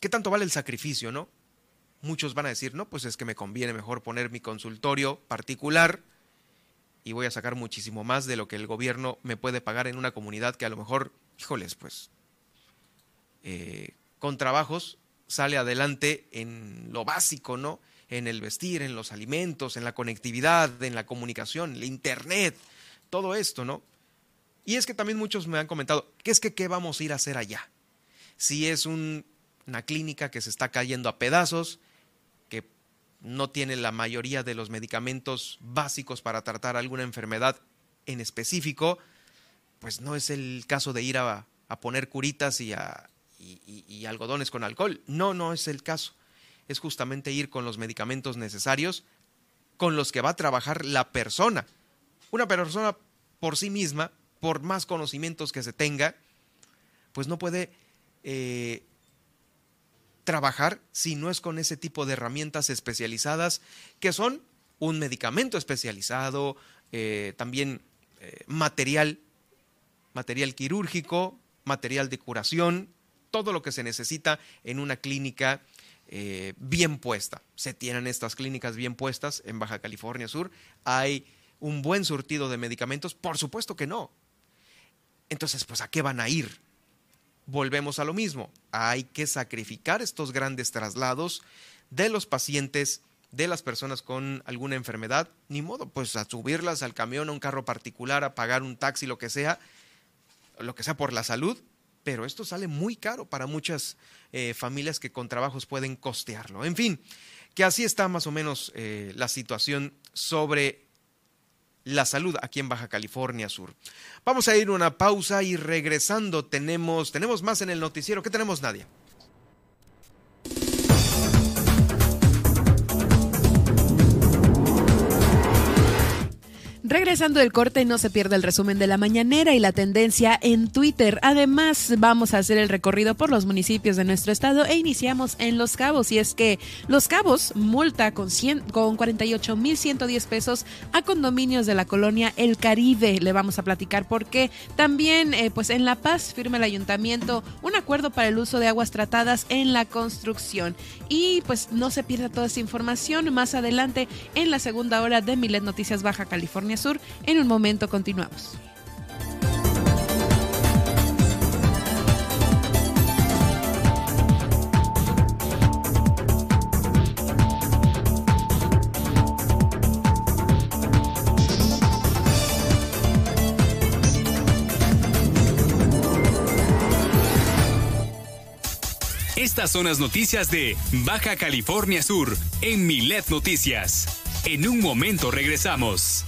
qué tanto vale el sacrificio, no? Muchos van a decir, no, pues es que me conviene mejor poner mi consultorio particular y voy a sacar muchísimo más de lo que el gobierno me puede pagar en una comunidad que a lo mejor, híjoles, pues, eh, con trabajos sale adelante en lo básico, ¿no? En el vestir, en los alimentos, en la conectividad, en la comunicación, el internet, todo esto, ¿no? Y es que también muchos me han comentado, ¿qué es que qué vamos a ir a hacer allá? Si es una clínica que se está cayendo a pedazos, que no tiene la mayoría de los medicamentos básicos para tratar alguna enfermedad en específico, pues no es el caso de ir a, a poner curitas y y, algodones con alcohol. No, no es el caso. Es justamente ir con los medicamentos necesarios con los que va a trabajar la persona. Una persona por sí misma, por más conocimientos que se tenga, pues no puede eh, trabajar si no es con ese tipo de herramientas especializadas que son un medicamento especializado, eh, también eh, material, material quirúrgico, material de curación, todo lo que se necesita en una clínica eh, bien puesta. Se tienen estas clínicas bien puestas en Baja California Sur. Hay un buen surtido de medicamentos. Por supuesto que no. Entonces, pues, ¿a qué van a ir? Volvemos a lo mismo. Hay que sacrificar estos grandes traslados de los pacientes, de las personas con alguna enfermedad. Ni modo, pues, a subirlas al camión, a un carro particular, a pagar un taxi, lo que sea, lo que sea por la salud, pero esto sale muy caro para muchas eh, familias que con trabajos pueden costearlo. En fin, que así está más o menos eh, la situación sobre la salud aquí en Baja California Sur. Vamos a ir una pausa y regresando tenemos, tenemos más en el noticiero. ¿Qué tenemos, Nadia? Regresando del corte, no se pierda el resumen de la mañanera y la tendencia en Twitter. Además, vamos a hacer el recorrido por los municipios de nuestro estado e iniciamos en Los Cabos. Y es que Los Cabos multa con, 100, con 48.110 pesos a condominios de la colonia El Caribe. Le vamos a platicar por qué. También, eh, pues en La Paz firma el ayuntamiento un acuerdo para el uso de aguas tratadas en la construcción. Y pues no se pierda toda esta información más adelante en la segunda hora de Milet Noticias Baja California Sur. En un momento continuamos. Estas son las noticias de Baja California Sur en Milet Noticias. En un momento regresamos.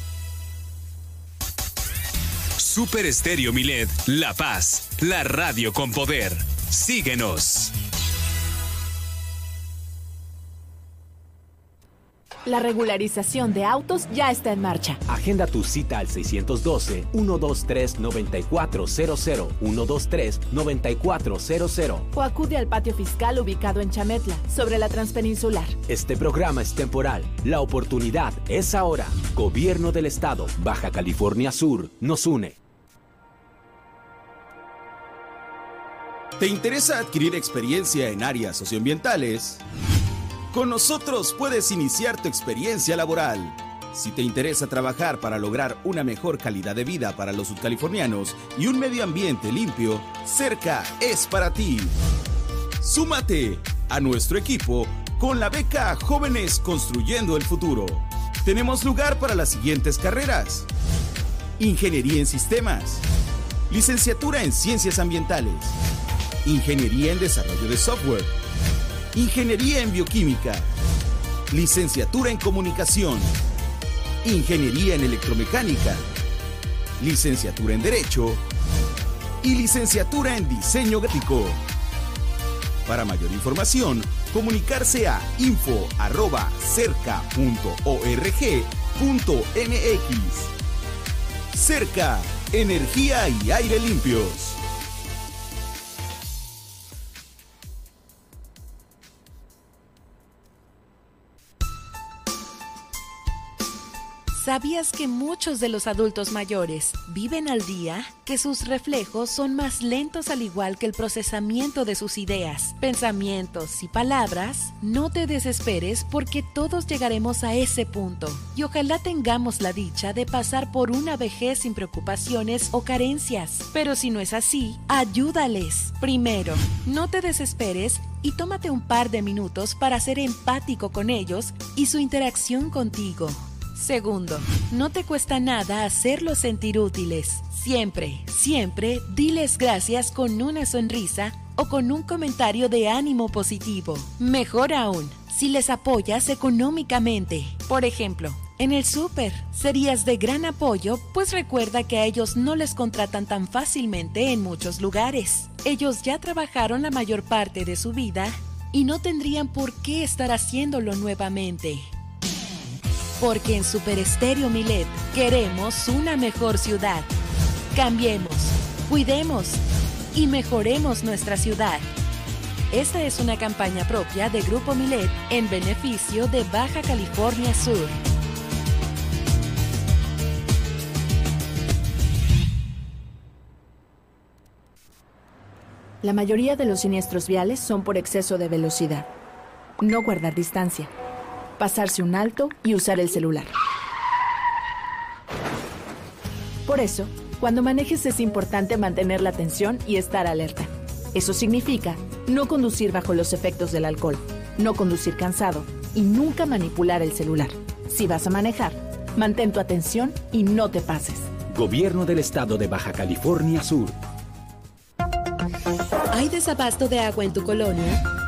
Super Estéreo Milet, La Paz, la radio con poder. Síguenos. La regularización de autos ya está en marcha. Agenda tu cita al 612-123-9400, 123-9400. O acude al patio fiscal ubicado en Chametla, sobre la Transpeninsular. Este programa es temporal. La oportunidad es ahora. Gobierno del Estado, Baja California Sur, nos une. ¿Te interesa adquirir experiencia en áreas socioambientales? Con nosotros puedes iniciar tu experiencia laboral. Si te interesa trabajar para lograr una mejor calidad de vida para los sudcalifornianos y un medio ambiente limpio, cerca es para ti. Súmate a nuestro equipo con la beca Jóvenes Construyendo el Futuro. Tenemos lugar para las siguientes carreras. Ingeniería en Sistemas. Licenciatura en Ciencias Ambientales Ingeniería en Desarrollo de Software, Ingeniería en Bioquímica, Licenciatura en Comunicación, Ingeniería en Electromecánica, Licenciatura en Derecho y Licenciatura en Diseño Gráfico. Para mayor información, comunicarse a info@cerca.org.mx. Cerca, energía y aire limpios. ¿Sabías que muchos de los adultos mayores viven al día? Que sus reflejos son más lentos al igual que el procesamiento de sus ideas, pensamientos y palabras. No te desesperes porque todos llegaremos a ese punto y ojalá tengamos la dicha de pasar por una vejez sin preocupaciones o carencias. Pero si no es así, ayúdales. Primero, no te desesperes y tómate un par de minutos para ser empático con ellos y su interacción contigo. Segundo, no te cuesta nada hacerlos sentir útiles. Siempre, siempre diles gracias con una sonrisa o con un comentario de ánimo positivo. Mejor aún, si les apoyas económicamente. Por ejemplo, en el súper serías de gran apoyo, pues recuerda que a ellos no les contratan tan fácilmente en muchos lugares. Ellos ya trabajaron la mayor parte de su vida y no tendrían por qué estar haciéndolo nuevamente. Porque en Super Estéreo Milet queremos una mejor ciudad. Cambiemos, cuidemos y mejoremos nuestra ciudad. Esta es una campaña propia de Grupo Milet en beneficio de Baja California Sur. La mayoría de los siniestros viales son por exceso de velocidad. No guardar distancia pasarse un alto y usar el celular. Por eso, cuando manejes es importante mantener la atención y estar alerta. Eso significa no conducir bajo los efectos del alcohol, no conducir cansado y nunca manipular el celular. Si vas a manejar, mantén tu atención y no te pases. Gobierno del Estado de Baja California Sur. ¿Hay desabasto de agua en tu colonia?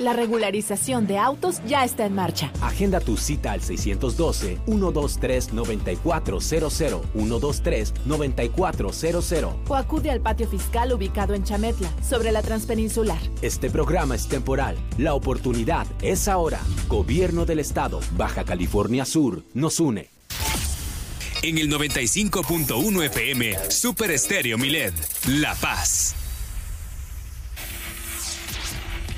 La regularización de autos ya está en marcha. Agenda tu cita al 612-123-9400, 123-9400. O acude al patio fiscal ubicado en Chametla, sobre la Transpeninsular. Este programa es temporal. La oportunidad es ahora. Gobierno del Estado, Baja California Sur, nos une. En el 95.1 FM, Super Estéreo Milet, La Paz.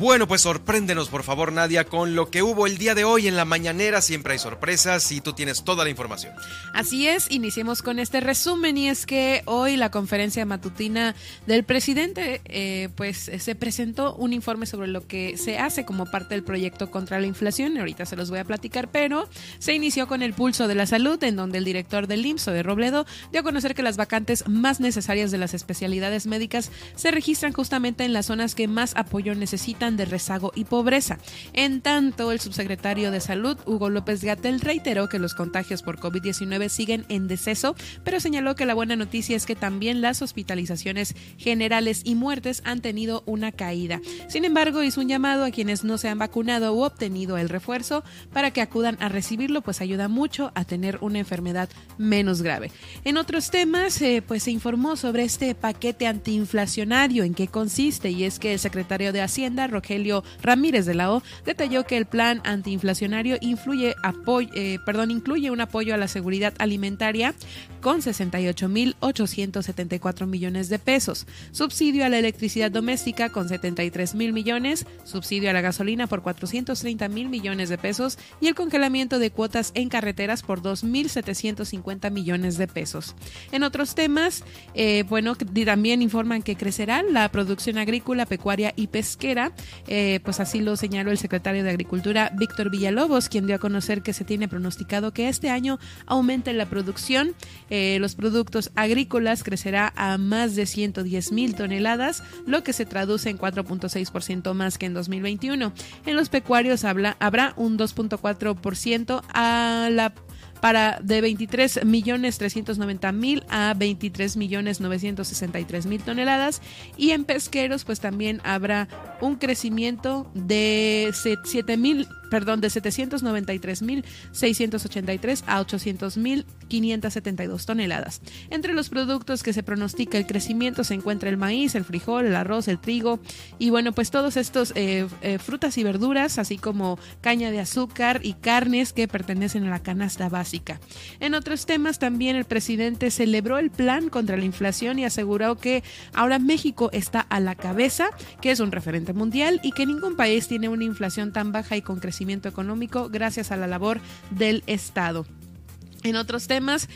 Bueno, pues sorpréndenos por favor Nadia con lo que hubo el día de hoy en la mañanera. Siempre hay sorpresas y tú tienes toda la información. Así es, iniciemos con este resumen y es que hoy la conferencia matutina del presidente eh, pues se presentó un informe sobre lo que se hace como parte del proyecto contra la inflación. Ahorita se los voy a platicar, pero se inició con el pulso de la salud en donde el director del IMSS de Robledo dio a conocer que las vacantes más necesarias de las especialidades médicas se registran justamente en las zonas que más apoyo necesitan de rezago y pobreza. En tanto, el subsecretario de Salud, Hugo López Gatel, reiteró que los contagios por COVID-19 siguen en deceso, pero señaló que la buena noticia es que también las hospitalizaciones generales y muertes han tenido una caída. Sin embargo, hizo un llamado a quienes no se han vacunado u obtenido el refuerzo para que acudan a recibirlo, pues ayuda mucho a tener una enfermedad menos grave. En otros temas, eh, pues se informó sobre este paquete antiinflacionario, en qué consiste, y es que el secretario de Hacienda, Rogelio Ramírez de la O, detalló que el plan antiinflacionario eh, incluye un apoyo a la seguridad alimentaria con 68.874 millones de pesos, subsidio a la electricidad doméstica con 73 mil millones, subsidio a la gasolina por 430 mil millones de pesos y el congelamiento de cuotas en carreteras por 2.750 millones de pesos. En otros temas, eh, bueno, también informan que crecerá la producción agrícola, pecuaria y pesquera, eh, pues así lo señaló el secretario de Agricultura, Víctor Villalobos, quien dio a conocer que se tiene pronosticado que este año aumente la producción eh, los productos agrícolas crecerá a más de 110 mil toneladas, lo que se traduce en 4.6% más que en 2021. En los pecuarios habrá un 2.4% a la para de 23 millones 390 mil a 23 millones 963 mil toneladas. Y en pesqueros pues también habrá un crecimiento de 7 mil perdón, de 793.683 a 800.572 toneladas. Entre los productos que se pronostica el crecimiento se encuentra el maíz, el frijol, el arroz, el trigo y bueno, pues todos estos eh, eh, frutas y verduras, así como caña de azúcar y carnes que pertenecen a la canasta básica. En otros temas también el presidente celebró el plan contra la inflación y aseguró que ahora México está a la cabeza, que es un referente mundial y que ningún país tiene una inflación tan baja y con crecimiento económico gracias a la labor del Estado. En otros temas,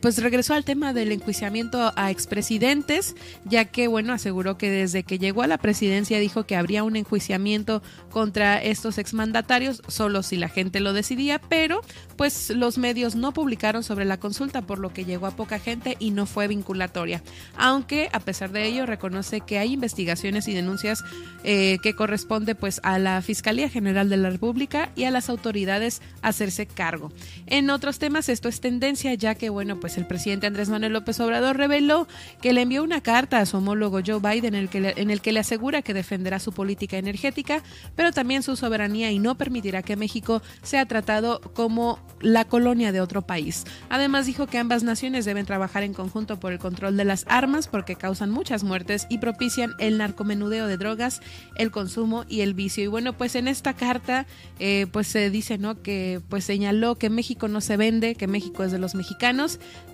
pues regresó al tema del enjuiciamiento a expresidentes, ya que, bueno, aseguró que desde que llegó a la presidencia dijo que habría un enjuiciamiento contra estos exmandatarios, solo si la gente lo decidía, pero pues los medios no publicaron sobre la consulta, por lo que llegó a poca gente y no fue vinculatoria. Aunque, a pesar de ello, reconoce que hay investigaciones y denuncias eh, que corresponde pues a la Fiscalía General de la República y a las autoridades hacerse cargo. En otros temas, esto es tendencia, ya que bueno, pues el presidente Andrés Manuel López Obrador reveló que le envió una carta a su homólogo Joe Biden en el que le, en el que le asegura que defenderá su política energética, pero también su soberanía y no permitirá que México sea tratado como la colonia de otro país. Además dijo que ambas naciones deben trabajar en conjunto por el control de las armas porque causan muchas muertes y propician el narcomenudeo de drogas, el consumo y el vicio. Y bueno, pues en esta carta eh, pues se dice, ¿no? Que pues señaló que México no se vende, que México es de los mexicanos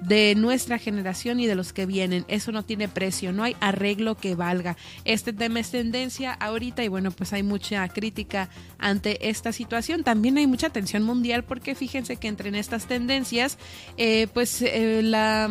de nuestra generación y de los que vienen. Eso no tiene precio, no hay arreglo que valga. Este tema es tendencia ahorita y bueno, pues hay mucha crítica ante esta situación. También hay mucha tensión mundial porque fíjense que entre estas tendencias, eh, pues eh, la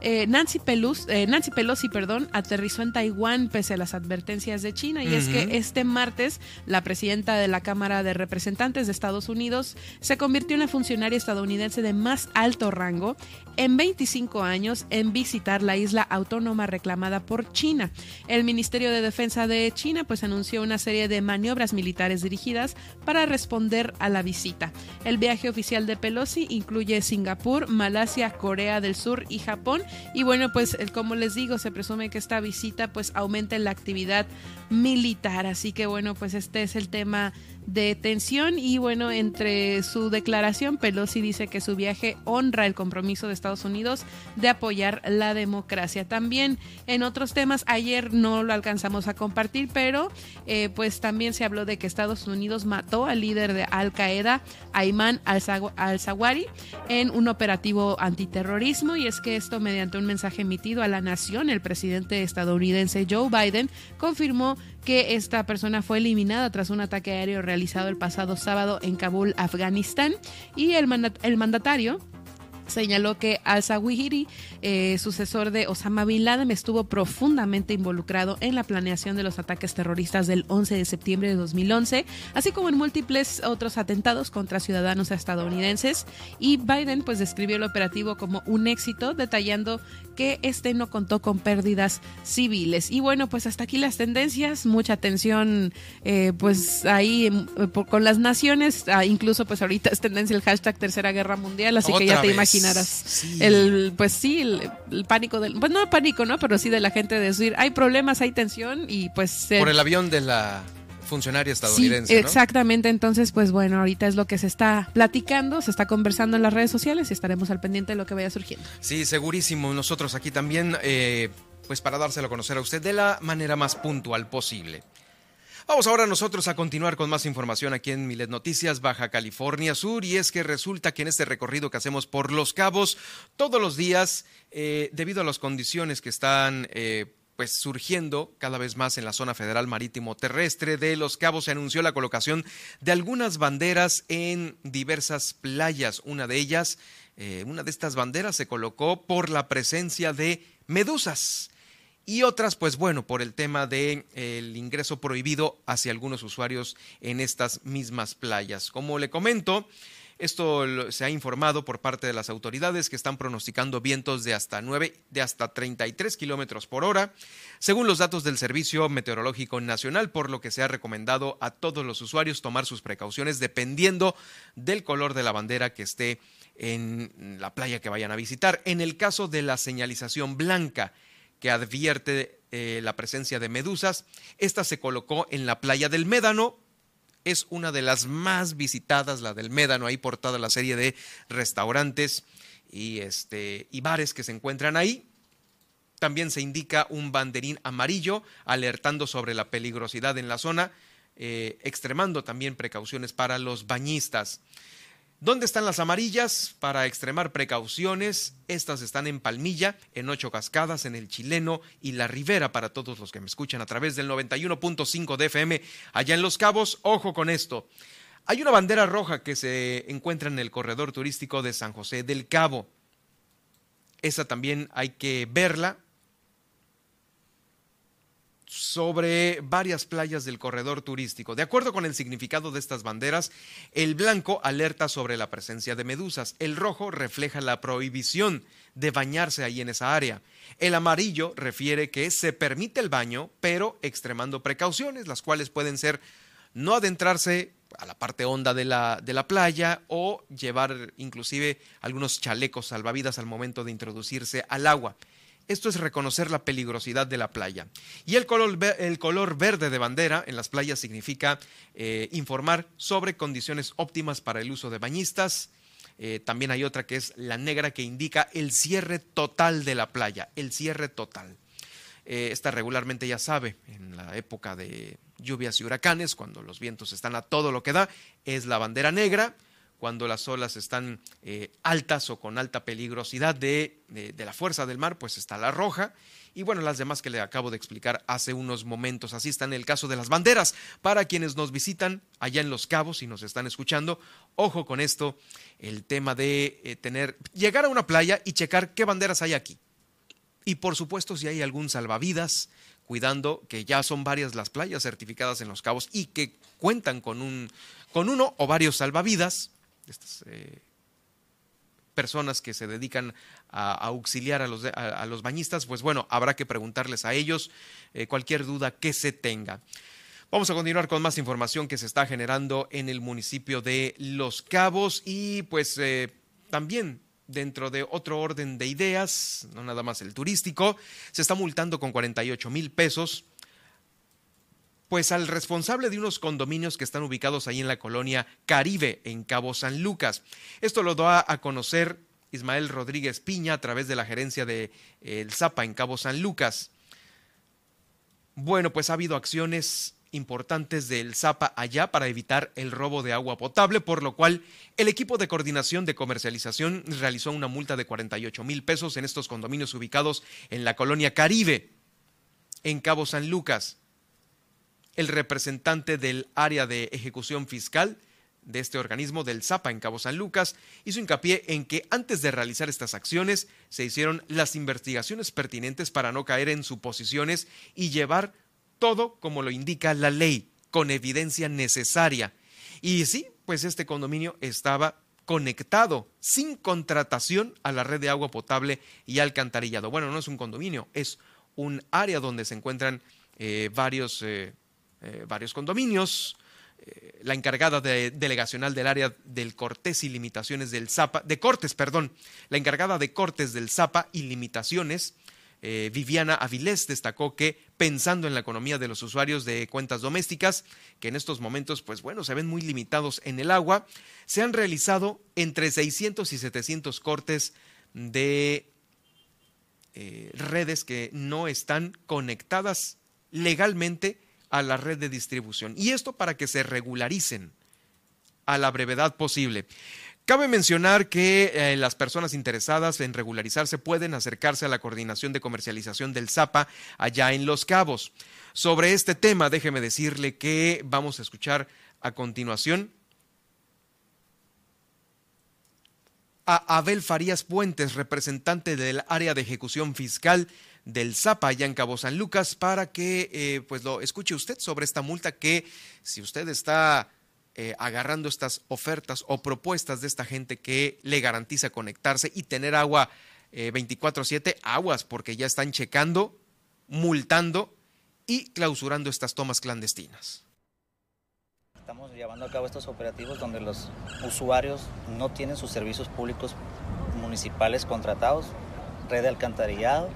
eh, Nancy, Pelosi, eh, Nancy Pelosi perdón, aterrizó en Taiwán pese a las advertencias de China. Y es que este martes la presidenta de la Cámara de Representantes de Estados Unidos se convirtió en la funcionaria estadounidense de más alto rango en 25 años en visitar la isla autónoma reclamada por China. El Ministerio de Defensa de China pues anunció una serie de maniobras militares dirigidas para responder a la visita. El viaje oficial de Pelosi incluye Singapur, Malasia, Corea del Sur y Japón y bueno, pues como les digo, se presume que esta visita pues aumente la actividad militar, así que bueno, pues este es el tema de tensión y bueno, entre su declaración, Pelosi dice que su viaje honra el compromiso de Estados Unidos de apoyar la democracia. También en otros temas, ayer no lo alcanzamos a compartir, pero eh, pues también se habló de que Estados Unidos mató al líder de Al Qaeda, Ayman al-Zawahiri, en un operativo antiterrorismo y es que esto mediante un mensaje emitido a la nación, el presidente estadounidense Joe Biden confirmó que esta persona fue eliminada tras un ataque aéreo realizado el pasado sábado en Kabul, Afganistán, y el, mandatario señaló que al-Zawahiri, eh, sucesor de Osama Bin Laden, estuvo profundamente involucrado en la planeación de los ataques terroristas del 11 de septiembre de 2011, así como en múltiples otros atentados contra ciudadanos estadounidenses. Y Biden pues describió el operativo como un éxito, detallando que este no contó con pérdidas civiles. Y bueno, pues hasta aquí las tendencias, mucha atención eh, pues ahí eh, con las naciones, ah, incluso pues ahorita es tendencia el hashtag Tercera Guerra Mundial, así que ya te imaginarás el, pues sí, el, pánico del, pues no pánico, ¿no? Pero sí de la gente de decir, hay problemas, hay tensión y pues... Por el avión de la funcionaria estadounidense. exactamente. Entonces, pues bueno, ahorita es lo que se está platicando, se está conversando en las redes sociales y estaremos al pendiente de lo que vaya surgiendo. Sí, segurísimo. Nosotros aquí también, eh, pues para dárselo a conocer a usted de la manera más puntual posible. Vamos ahora nosotros a continuar con más información aquí en Milet Noticias, Baja California Sur, y es que resulta que en este recorrido que hacemos por Los Cabos, todos los días, eh, debido a las condiciones que están eh, pues surgiendo cada vez más en la zona federal marítimo terrestre de Los Cabos se anunció la colocación de algunas banderas en diversas playas. Una de ellas, eh, una de estas banderas se colocó por la presencia de medusas y otras, pues bueno, por el tema del el ingreso prohibido hacia algunos usuarios en estas mismas playas. Como le comento, esto se ha informado por parte de las autoridades que están pronosticando vientos de hasta 9, de hasta 33 kilómetros por hora, según los datos del Servicio Meteorológico Nacional, por lo que se ha recomendado a todos los usuarios tomar sus precauciones dependiendo del color de la bandera que esté en la playa que vayan a visitar. En el caso de la señalización blanca, que advierte eh, la presencia de medusas. Esta se colocó en la playa del Médano. Es una de las más visitadas, la del Médano, ahí por toda la serie de restaurantes y, este, y bares que se encuentran ahí. También se indica un banderín amarillo alertando sobre la peligrosidad en la zona, eh, extremando también precauciones para los bañistas. ¿Dónde están las amarillas? Para extremar precauciones, estas están en Palmilla, en Ocho Cascadas, en el Chileno y La Ribera para todos los que me escuchan a través del 91.5 de FM allá en Los Cabos. Ojo con esto. Hay una bandera roja que se encuentra en el corredor turístico de San José del Cabo. Esa también hay que verla sobre varias playas del corredor turístico. De acuerdo con el significado de estas banderas, el blanco alerta sobre la presencia de medusas, el rojo refleja la prohibición de bañarse ahí en esa área, el amarillo refiere que se permite el baño, pero extremando precauciones, las cuales pueden ser no adentrarse a la parte honda de la, de la playa o llevar inclusive algunos chalecos salvavidas al momento de introducirse al agua. Esto es reconocer la peligrosidad de la playa. Y el color, el color verde de bandera en las playas significa eh, informar sobre condiciones óptimas para el uso de bañistas. Eh, también hay otra que es la negra que indica el cierre total de la playa, el cierre total. Eh, esta regularmente ya sabe, en la época de lluvias y huracanes, cuando los vientos están a todo lo que da, es la bandera negra cuando las olas están eh, altas o con alta peligrosidad de, de, la fuerza del mar, pues está la roja. Y bueno, las demás que le acabo de explicar hace unos momentos. Así está en el caso de las banderas. Para quienes nos visitan allá en Los Cabos y nos están escuchando, ojo con esto, el tema de eh, tener, llegar a una playa y checar qué banderas hay aquí. Y por supuesto, si hay algún salvavidas, cuidando que ya son varias las playas certificadas en Los Cabos y que cuentan con, un, con uno o varios salvavidas, estas eh, personas que se dedican a, auxiliar a los, a, los, bañistas, pues bueno, habrá que preguntarles a ellos eh, cualquier duda que se tenga. Vamos a continuar con más información que se está generando en el municipio de Los Cabos y pues eh, también dentro de otro orden de ideas, no nada más el turístico, se está multando con 48 mil pesos pues al responsable de unos condominios que están ubicados ahí en la colonia Caribe, en Cabo San Lucas. Esto lo da a conocer Ismael Rodríguez Piña a través de la gerencia de eh, El Zapa en Cabo San Lucas. Bueno, pues ha habido acciones importantes del Zapa allá para evitar el robo de agua potable, por lo cual el equipo de coordinación de comercialización realizó una multa de 48 mil pesos en estos condominios ubicados en la colonia Caribe, en Cabo San Lucas el representante del área de ejecución fiscal de este organismo del ZAPA en Cabo San Lucas hizo hincapié en que antes de realizar estas acciones se hicieron las investigaciones pertinentes para no caer en suposiciones y llevar todo como lo indica la ley, con evidencia necesaria. Y sí, pues este condominio estaba conectado sin contratación a la red de agua potable y alcantarillado. Bueno, no es un condominio, es un área donde se encuentran eh, varios eh, eh, varios condominios, eh, la encargada de, delegacional del área del Cortés y limitaciones del ZAPA, de Cortes, perdón, la encargada de Cortes del ZAPA y limitaciones, eh, Viviana Avilés destacó que pensando en la economía de los usuarios de cuentas domésticas, que en estos momentos, pues bueno, se ven muy limitados en el agua, se han realizado entre 600 y 700 cortes de redes que no están conectadas legalmente a la red de distribución. Y esto para que se regularicen a la brevedad posible. Cabe mencionar que eh, las personas interesadas en regularizarse pueden acercarse a la coordinación de comercialización del ZAPA allá en Los Cabos. Sobre este tema, déjeme decirle que vamos a escuchar a continuación a Abel Farías Puentes, representante del área de ejecución fiscal del ZAPA allá en Cabo San Lucas, para que eh, pues lo escuche usted sobre esta multa que si usted está eh, agarrando estas ofertas o propuestas de esta gente que le garantiza conectarse y tener agua 24/7, eh, aguas, porque ya están checando, multando y clausurando estas tomas clandestinas. Estamos llevando a cabo estos operativos donde los usuarios no tienen sus servicios públicos municipales contratados, red de alcantarillado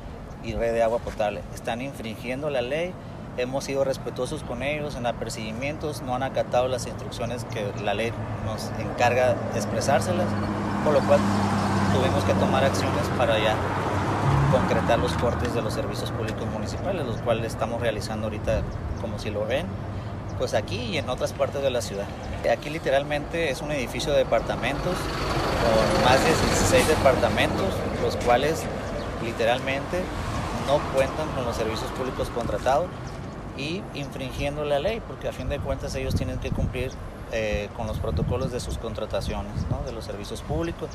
y red de agua potable. Están infringiendo la ley, hemos sido respetuosos con ellos en apercibimientos, no han acatado las instrucciones que la ley nos encarga de expresárselas, por lo cual tuvimos que tomar acciones para ya concretar los cortes de los servicios públicos municipales, los cuales estamos realizando ahorita como si lo ven pues aquí y en otras partes de la ciudad. Aquí literalmente es un edificio de departamentos con más de 16 departamentos, los cuales literalmente no cuentan con los servicios públicos contratados y infringiendo la ley, porque a fin de cuentas ellos tienen que cumplir eh, con los protocolos de sus contrataciones, de los servicios públicos.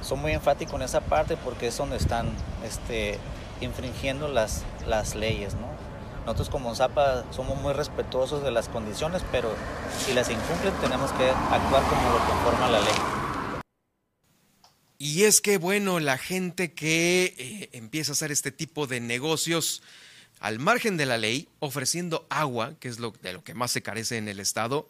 Son muy enfáticos en esa parte porque es donde están este, infringiendo las, las leyes. ¿no? Nosotros como Zapa somos muy respetuosos de las condiciones, pero si las incumplen tenemos que actuar como lo conforma la ley. Y es que, bueno, la gente que eh, empieza a hacer este tipo de negocios al margen de la ley, ofreciendo agua, que es lo, de lo que más se carece en el Estado,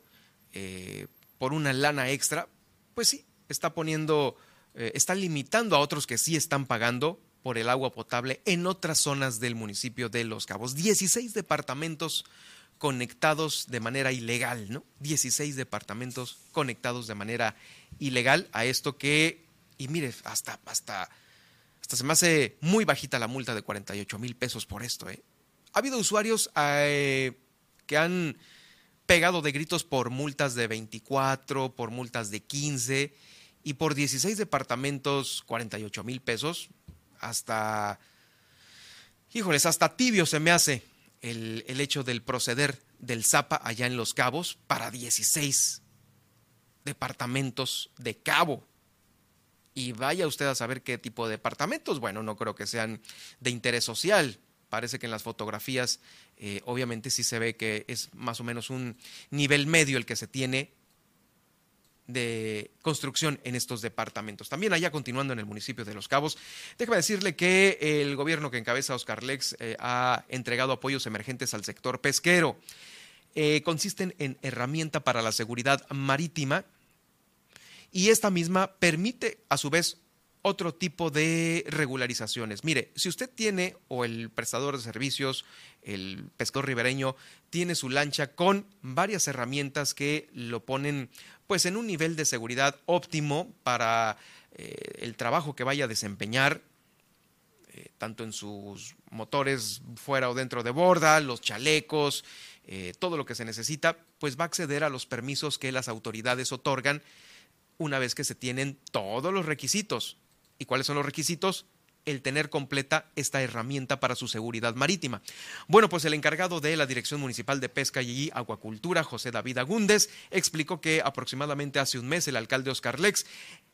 eh, por una lana extra, pues sí, está poniendo, eh, está limitando a otros que sí están pagando por el agua potable en otras zonas del municipio de Los Cabos. 16 departamentos conectados de manera ilegal, ¿no? 16 departamentos conectados de manera ilegal a esto que, y mire, hasta, hasta, hasta se me hace muy bajita la multa de 48 mil pesos por esto, ¿eh? Ha habido usuarios eh, que han pegado de gritos por multas de 24, por multas de 15 y por 16 departamentos 48 mil pesos hasta, híjoles, hasta tibio se me hace el, hecho del proceder del Zapa allá en Los Cabos para 16 departamentos de cabo. Y vaya usted a saber qué tipo de departamentos. Bueno, no creo que sean de interés social. Parece que en las fotografías eh, obviamente sí se ve que es más o menos un nivel medio el que se tiene de construcción en estos departamentos. También allá continuando en el municipio de Los Cabos, déjame decirle que el gobierno que encabeza Oscar Lex eh, ha entregado apoyos emergentes al sector pesquero. Eh, consisten en herramienta para la seguridad marítima y esta misma permite a su vez otro tipo de regularizaciones. Mire, si usted tiene o el prestador de servicios, el pescador ribereño, tiene su lancha con varias herramientas que lo ponen pues en un nivel de seguridad óptimo para eh, el trabajo que vaya a desempeñar, eh, tanto en sus motores fuera o dentro de borda, los chalecos, eh, todo lo que se necesita, pues va a acceder a los permisos que las autoridades otorgan una vez que se tienen todos los requisitos. ¿Y cuáles son los requisitos? el tener completa esta herramienta para su seguridad marítima. Bueno, pues el encargado de la Dirección Municipal de Pesca y Acuacultura, José David Agúndez, explicó que aproximadamente hace un mes el alcalde Oscar Lex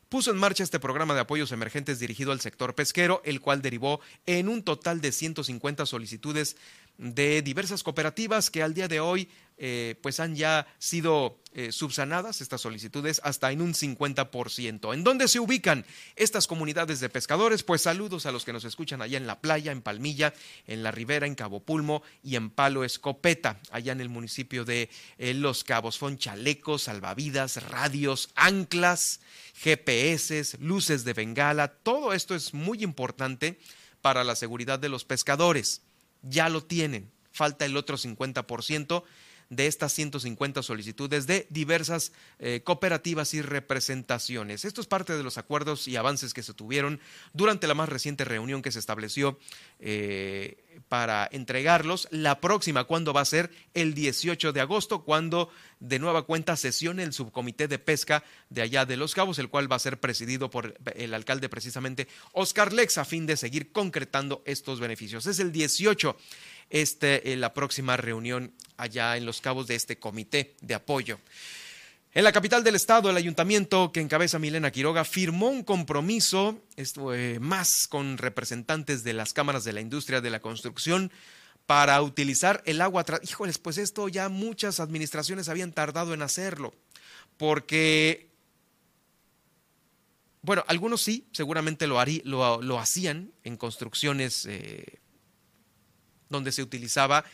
puso en marcha este programa de apoyos emergentes dirigido al sector pesquero, el cual derivó en un total de 150 solicitudes de diversas cooperativas que al día de hoy eh, pues han ya sido eh, subsanadas estas solicitudes hasta en un 50%. ¿En dónde se ubican estas comunidades de pescadores? Pues saludos a los que nos escuchan allá en la playa, en Palmilla, en la Ribera, en Cabo Pulmo y en Palo Escopeta, allá en el municipio de eh, Los Cabos. Son chalecos, salvavidas, radios, anclas, GPS, luces de bengala. Todo esto es muy importante para la seguridad de los pescadores. Ya lo tienen. Falta el otro 50% de estas 150 solicitudes de diversas eh, cooperativas y representaciones. Esto es parte de los acuerdos y avances que se tuvieron durante la más reciente reunión que se estableció eh, para entregarlos. La próxima, ¿cuándo va a ser? El 18 de agosto, cuando de nueva cuenta sesione el subcomité de pesca de allá de Los Cabos, el cual va a ser presidido por el alcalde precisamente Oscar Lex, a fin de seguir concretando estos beneficios. Es el 18 este, la próxima reunión allá en Los Cabos de este comité de apoyo. En la capital del estado, el ayuntamiento que encabeza Milena Quiroga firmó un compromiso esto, eh, más con representantes de las cámaras de la industria de la construcción para utilizar el agua. Híjoles, pues esto ya muchas administraciones habían tardado en hacerlo, porque, bueno, algunos sí, seguramente lo, lo, hacían en construcciones eh, donde se utilizaba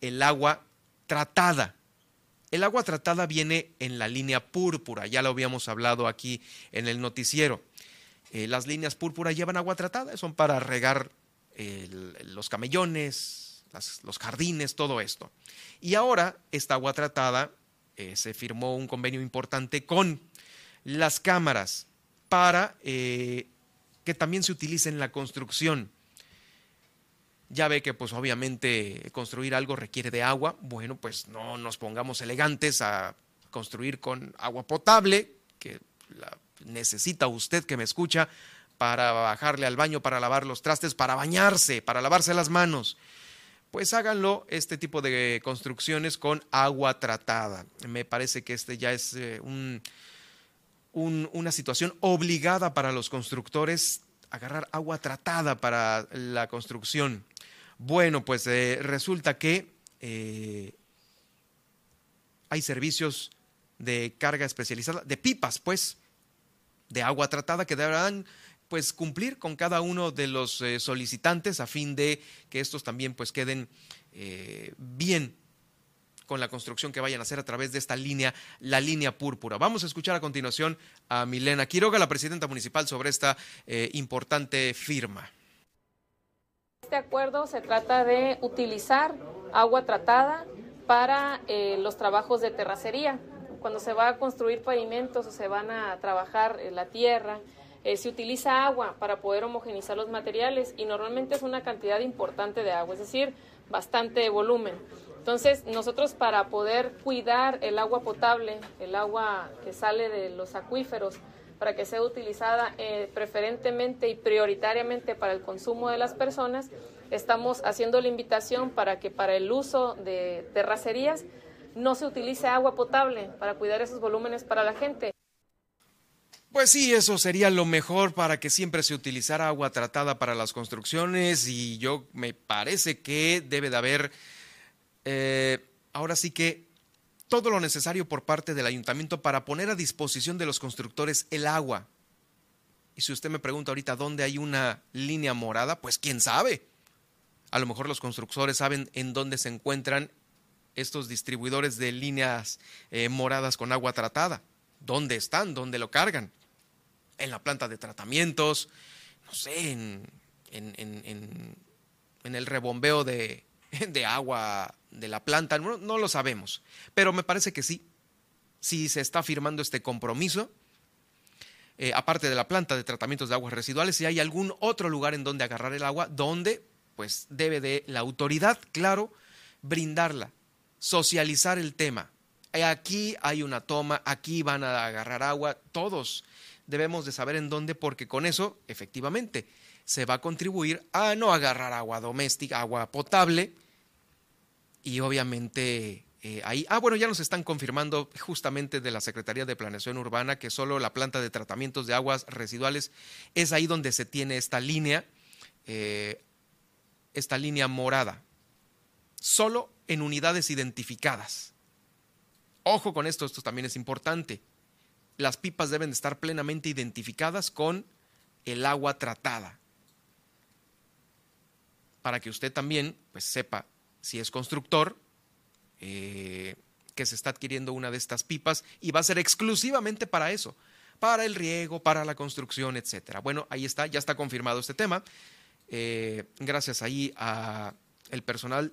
el agua tratada. El agua tratada viene en la línea púrpura, ya lo habíamos hablado aquí en el noticiero. Eh, las líneas púrpura llevan agua tratada, son para regar los camellones, los jardines, todo esto. Y ahora esta agua tratada eh, se firmó un convenio importante con las cámaras para eh, que también se utilice en la construcción. Ya ve que pues obviamente construir algo requiere de agua. Bueno, pues no nos pongamos elegantes a construir con agua potable, que la necesita usted que me escucha para bajarle al baño, para lavar los trastes, para bañarse, para lavarse las manos. Pues háganlo este tipo de construcciones con agua tratada. Me parece que este ya es eh, un, una situación obligada para los constructores agarrar agua tratada para la construcción. Bueno, pues eh, resulta que eh, hay servicios de carga especializada, de pipas, pues, de agua tratada que deberán pues cumplir con cada uno de los eh, solicitantes a fin de que estos también pues queden bien con la construcción que vayan a hacer a través de esta línea, la línea púrpura. Vamos a escuchar a continuación a Milena Quiroga, la presidenta municipal, sobre esta importante firma. Este acuerdo se trata de utilizar agua tratada para eh, los trabajos de terracería. Cuando se va a construir pavimentos o se van a trabajar la tierra, eh, se utiliza agua para poder homogenizar los materiales y normalmente es una cantidad importante de agua, es decir, bastante volumen. Entonces, nosotros para poder cuidar el agua potable, el agua que sale de los acuíferos, para que sea utilizada eh, preferentemente y prioritariamente para el consumo de las personas. Estamos haciendo la invitación para que para el uso de terracerías no se utilice agua potable para cuidar esos volúmenes para la gente. Pues sí, eso sería lo mejor para que siempre se utilizara agua tratada para las construcciones y yo me parece que debe de haber, eh, ahora sí que todo lo necesario por parte del ayuntamiento para poner a disposición de los constructores el agua. Y si usted me pregunta ahorita dónde hay una línea morada, pues quién sabe. A lo mejor los constructores saben en dónde se encuentran estos distribuidores de líneas eh, moradas con agua tratada. ¿Dónde están? ¿Dónde lo cargan? En la planta de tratamientos, no sé, en, en el rebombeo de, [LAUGHS] de agua de la planta, no, lo sabemos, pero me parece que sí, si se está firmando este compromiso, eh, aparte de la planta de tratamientos de aguas residuales, si hay algún otro lugar en donde agarrar el agua, donde pues debe de la autoridad, claro, brindarla, socializar el tema. Aquí hay una toma, aquí van a agarrar agua, todos debemos de saber en dónde, porque con eso, efectivamente, se va a contribuir a no agarrar agua doméstica, agua potable, y obviamente eh, ahí, ah, bueno, ya nos están confirmando justamente de la Secretaría de Planeación Urbana que solo la planta de tratamientos de aguas residuales es ahí donde se tiene esta línea, eh, esta línea morada, solo en unidades identificadas. Ojo con esto, esto también es importante. Las pipas deben estar plenamente identificadas con el agua tratada para que usted también pues, sepa si es constructor, eh, que se está adquiriendo una de estas pipas y va a ser exclusivamente para eso, para el riego, para la construcción, etcétera. Bueno, ahí está, ya está confirmado este tema. Eh, gracias ahí a el personal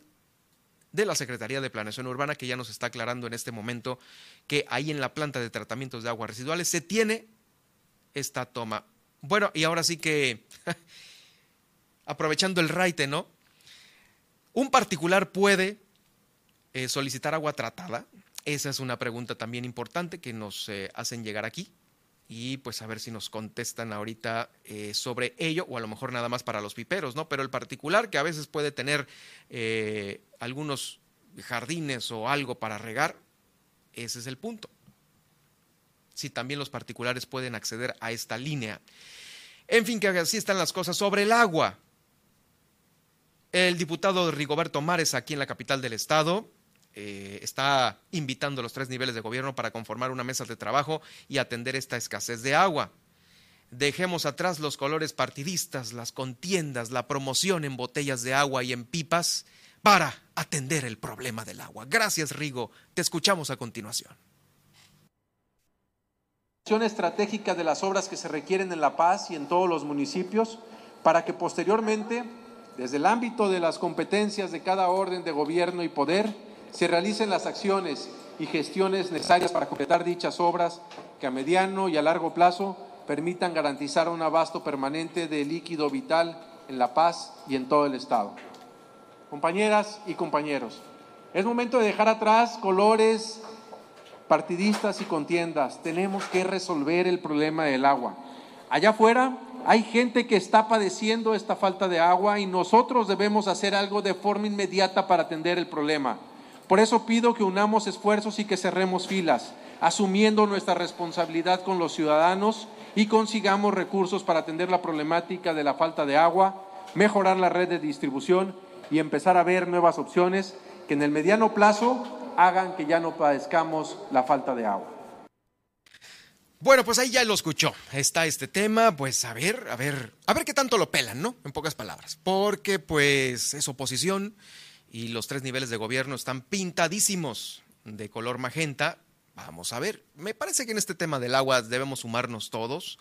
de la Secretaría de Planeación Urbana, que ya nos está aclarando en este momento que ahí en la planta de tratamientos de aguas residuales se tiene esta toma. Bueno, y ahora sí que, aprovechando el raite, ¿no? ¿Un particular puede eh, solicitar agua tratada? Esa es una pregunta también importante que nos eh, hacen llegar aquí y pues a ver si nos contestan ahorita eh, sobre ello o a lo mejor nada más para los piperos, ¿no? Pero el particular que a veces puede tener algunos jardines o algo para regar, ese es el punto. Si también los particulares pueden acceder a esta línea. En fin, que así están las cosas sobre el agua. El diputado Rigoberto Mares aquí en la capital del estado eh, está invitando a los tres niveles de gobierno para conformar una mesa de trabajo y atender esta escasez de agua. Dejemos atrás los colores partidistas, las contiendas, la promoción en botellas de agua y en pipas para atender el problema del agua. Gracias, Rigo. Te escuchamos a continuación. estratégica de las obras que se requieren en La Paz y en todos los municipios para que posteriormente, desde el ámbito de las competencias de cada orden de gobierno y poder, se realicen las acciones y gestiones necesarias para completar dichas obras que a mediano y a largo plazo permitan garantizar un abasto permanente de líquido vital en La Paz y en todo el Estado. Compañeras y compañeros, es momento de dejar atrás colores partidistas y contiendas. Tenemos que resolver el problema del agua. Allá afuera hay gente que está padeciendo esta falta de agua y nosotros debemos hacer algo de forma inmediata para atender el problema. Por eso pido que unamos esfuerzos y que cerremos filas, asumiendo nuestra responsabilidad con los ciudadanos y consigamos recursos para atender la problemática de la falta de agua, mejorar la red de distribución y empezar a ver nuevas opciones que en el mediano plazo hagan que ya no padezcamos la falta de agua. Bueno, pues ahí ya lo escuchó. Está este tema, pues a ver, a ver, a ver qué tanto lo pelan, ¿no? En pocas palabras. Porque pues es oposición y los tres niveles de gobierno están pintadísimos de color magenta. Vamos a ver, me parece que en este tema del agua debemos sumarnos todos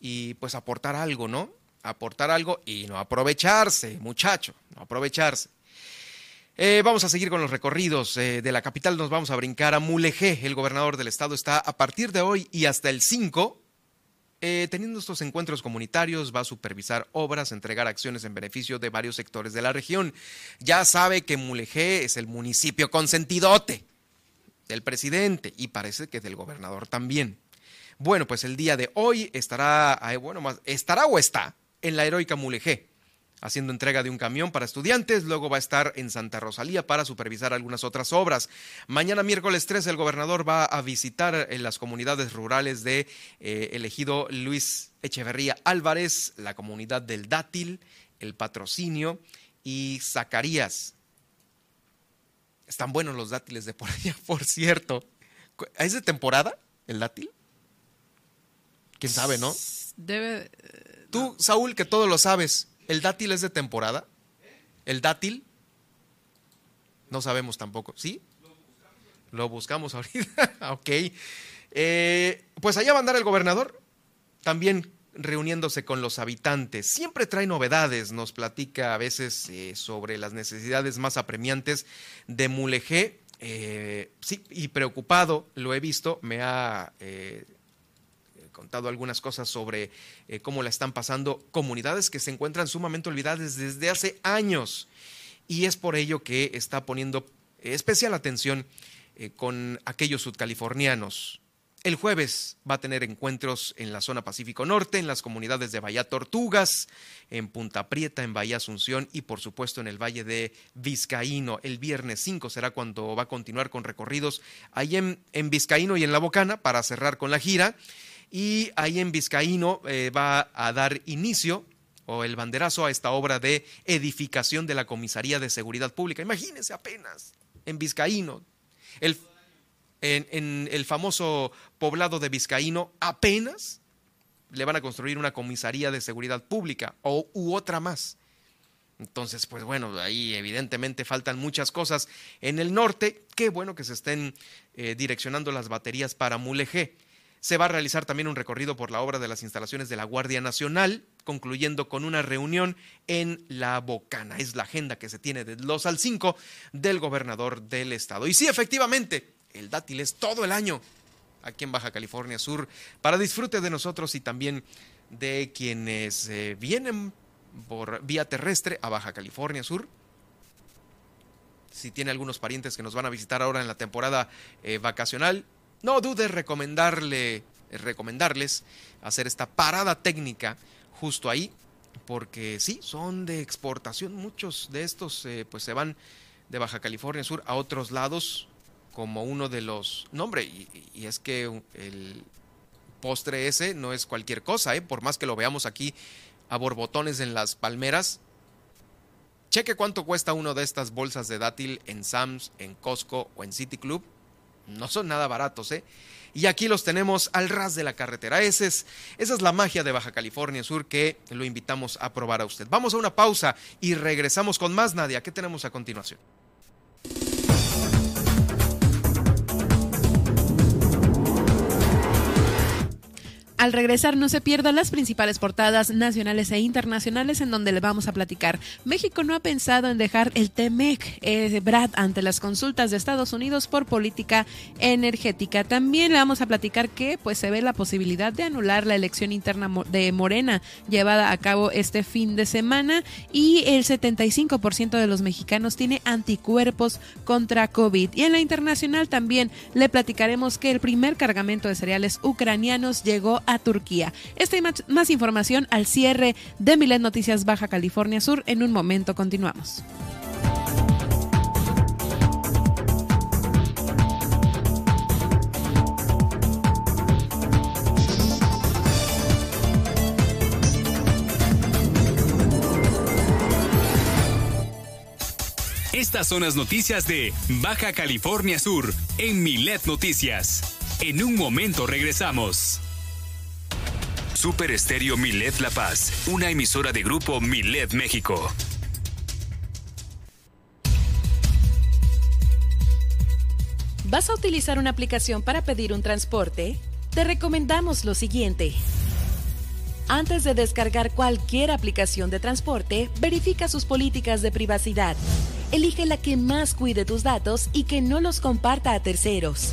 y pues aportar algo, ¿no? Aportar algo y no aprovecharse, muchacho, no aprovecharse. Eh, vamos a seguir con los recorridos. Eh, de la capital nos vamos a brincar a Mulegé. El gobernador del estado está a partir de hoy y hasta el 5 eh, teniendo estos encuentros comunitarios, va a supervisar obras, entregar acciones en beneficio de varios sectores de la región. Ya sabe que Mulegé es el municipio consentidote del presidente y parece que del gobernador también. Bueno, pues el día de hoy estará, bueno, más, estará o está en la heroica Mulegé haciendo entrega de un camión para estudiantes, luego va a estar en Santa Rosalía para supervisar algunas otras obras. Mañana miércoles 3 el gobernador va a visitar en las comunidades rurales de eh, elegido Luis Echeverría Álvarez, la comunidad del Dátil, el Patrocinio y Zacarías. Están buenos los dátiles de por allá, [LAUGHS] por cierto. ¿Es de temporada el dátil? ¿Quién sabe, no? Debe... Tú, Saúl, que todo lo sabes, ¿El dátil es de temporada? ¿El dátil? No sabemos tampoco. ¿Sí? Lo buscamos ahorita. [LAUGHS] ok. Eh, pues allá va a andar el gobernador, también reuniéndose con los habitantes. Siempre trae novedades, nos platica a veces eh, sobre las necesidades más apremiantes de Mulegé. Eh, sí, y preocupado, lo he visto, me ha contado algunas cosas sobre eh, cómo la están pasando comunidades que se encuentran sumamente olvidadas desde hace años. Y es por ello que está poniendo especial atención eh, con aquellos sudcalifornianos. El jueves va a tener encuentros en la zona Pacífico Norte, en las comunidades de Bahía Tortugas, en Punta Prieta, en Bahía Asunción y por supuesto en el Valle de Vizcaíno. El viernes 5 será cuando va a continuar con recorridos ahí en, en Vizcaíno y en La Bocana para cerrar con la gira y ahí en Vizcaíno eh, va a dar inicio o el banderazo a esta obra de edificación de la Comisaría de Seguridad Pública. Imagínense apenas, en Vizcaíno, el, en, el famoso poblado de Vizcaíno, apenas le van a construir una comisaría de seguridad pública o u otra más. Entonces, pues bueno, ahí evidentemente faltan muchas cosas. En el norte, qué bueno que se estén eh, direccionando las baterías para Mulegé. Se va a realizar también un recorrido por la obra de las instalaciones de la Guardia Nacional, concluyendo con una reunión en La Bocana. Es la agenda que se tiene de los al 5 del gobernador del estado. Y sí, efectivamente, el dátil es todo el año aquí en Baja California Sur para disfrute de nosotros y también de quienes eh, vienen por vía terrestre a Baja California Sur. Si tiene algunos parientes que nos van a visitar ahora en la temporada eh, vacacional, no dude recomendarle, recomendarles hacer esta parada técnica justo ahí, porque sí, son de exportación. Muchos de estos eh, pues se van de Baja California Sur a otros lados como uno de los... No, y, es que el postre ese no es cualquier cosa, ¿eh? por más que lo veamos aquí a borbotones en las palmeras. Cheque cuánto cuesta uno de estas bolsas de dátil en Sam's, en Costco o en City Club no son nada baratos, ¿eh? Y aquí los tenemos al ras de la carretera. Ese es, esa es la magia de Baja California Sur que lo invitamos a probar a usted. Vamos a una pausa y regresamos con más, Nadia. ¿Qué tenemos a continuación? Al regresar no se pierdan las principales portadas nacionales e internacionales en donde le vamos a platicar. México no ha pensado en dejar el TEMEC, eh, Brad, ante las consultas de Estados Unidos por política energética. También le vamos a platicar que pues se ve la posibilidad de anular la elección interna de Morena llevada a cabo este fin de semana y el 75% de los mexicanos tiene anticuerpos contra COVID. Y en la internacional también le platicaremos que el primer cargamento de cereales ucranianos llegó a Turquía. Esta y más, información al cierre de Milet Noticias Baja California Sur. En un momento continuamos. Estas son las noticias de Baja California Sur en Milet Noticias. En un momento regresamos. Super Estéreo Milet La Paz, una emisora de grupo Milet México. ¿Vas a utilizar una aplicación para pedir un transporte? Te recomendamos lo siguiente. Antes de descargar cualquier aplicación de transporte, verifica sus políticas de privacidad. Elige la que más cuide tus datos y que no los comparta a terceros.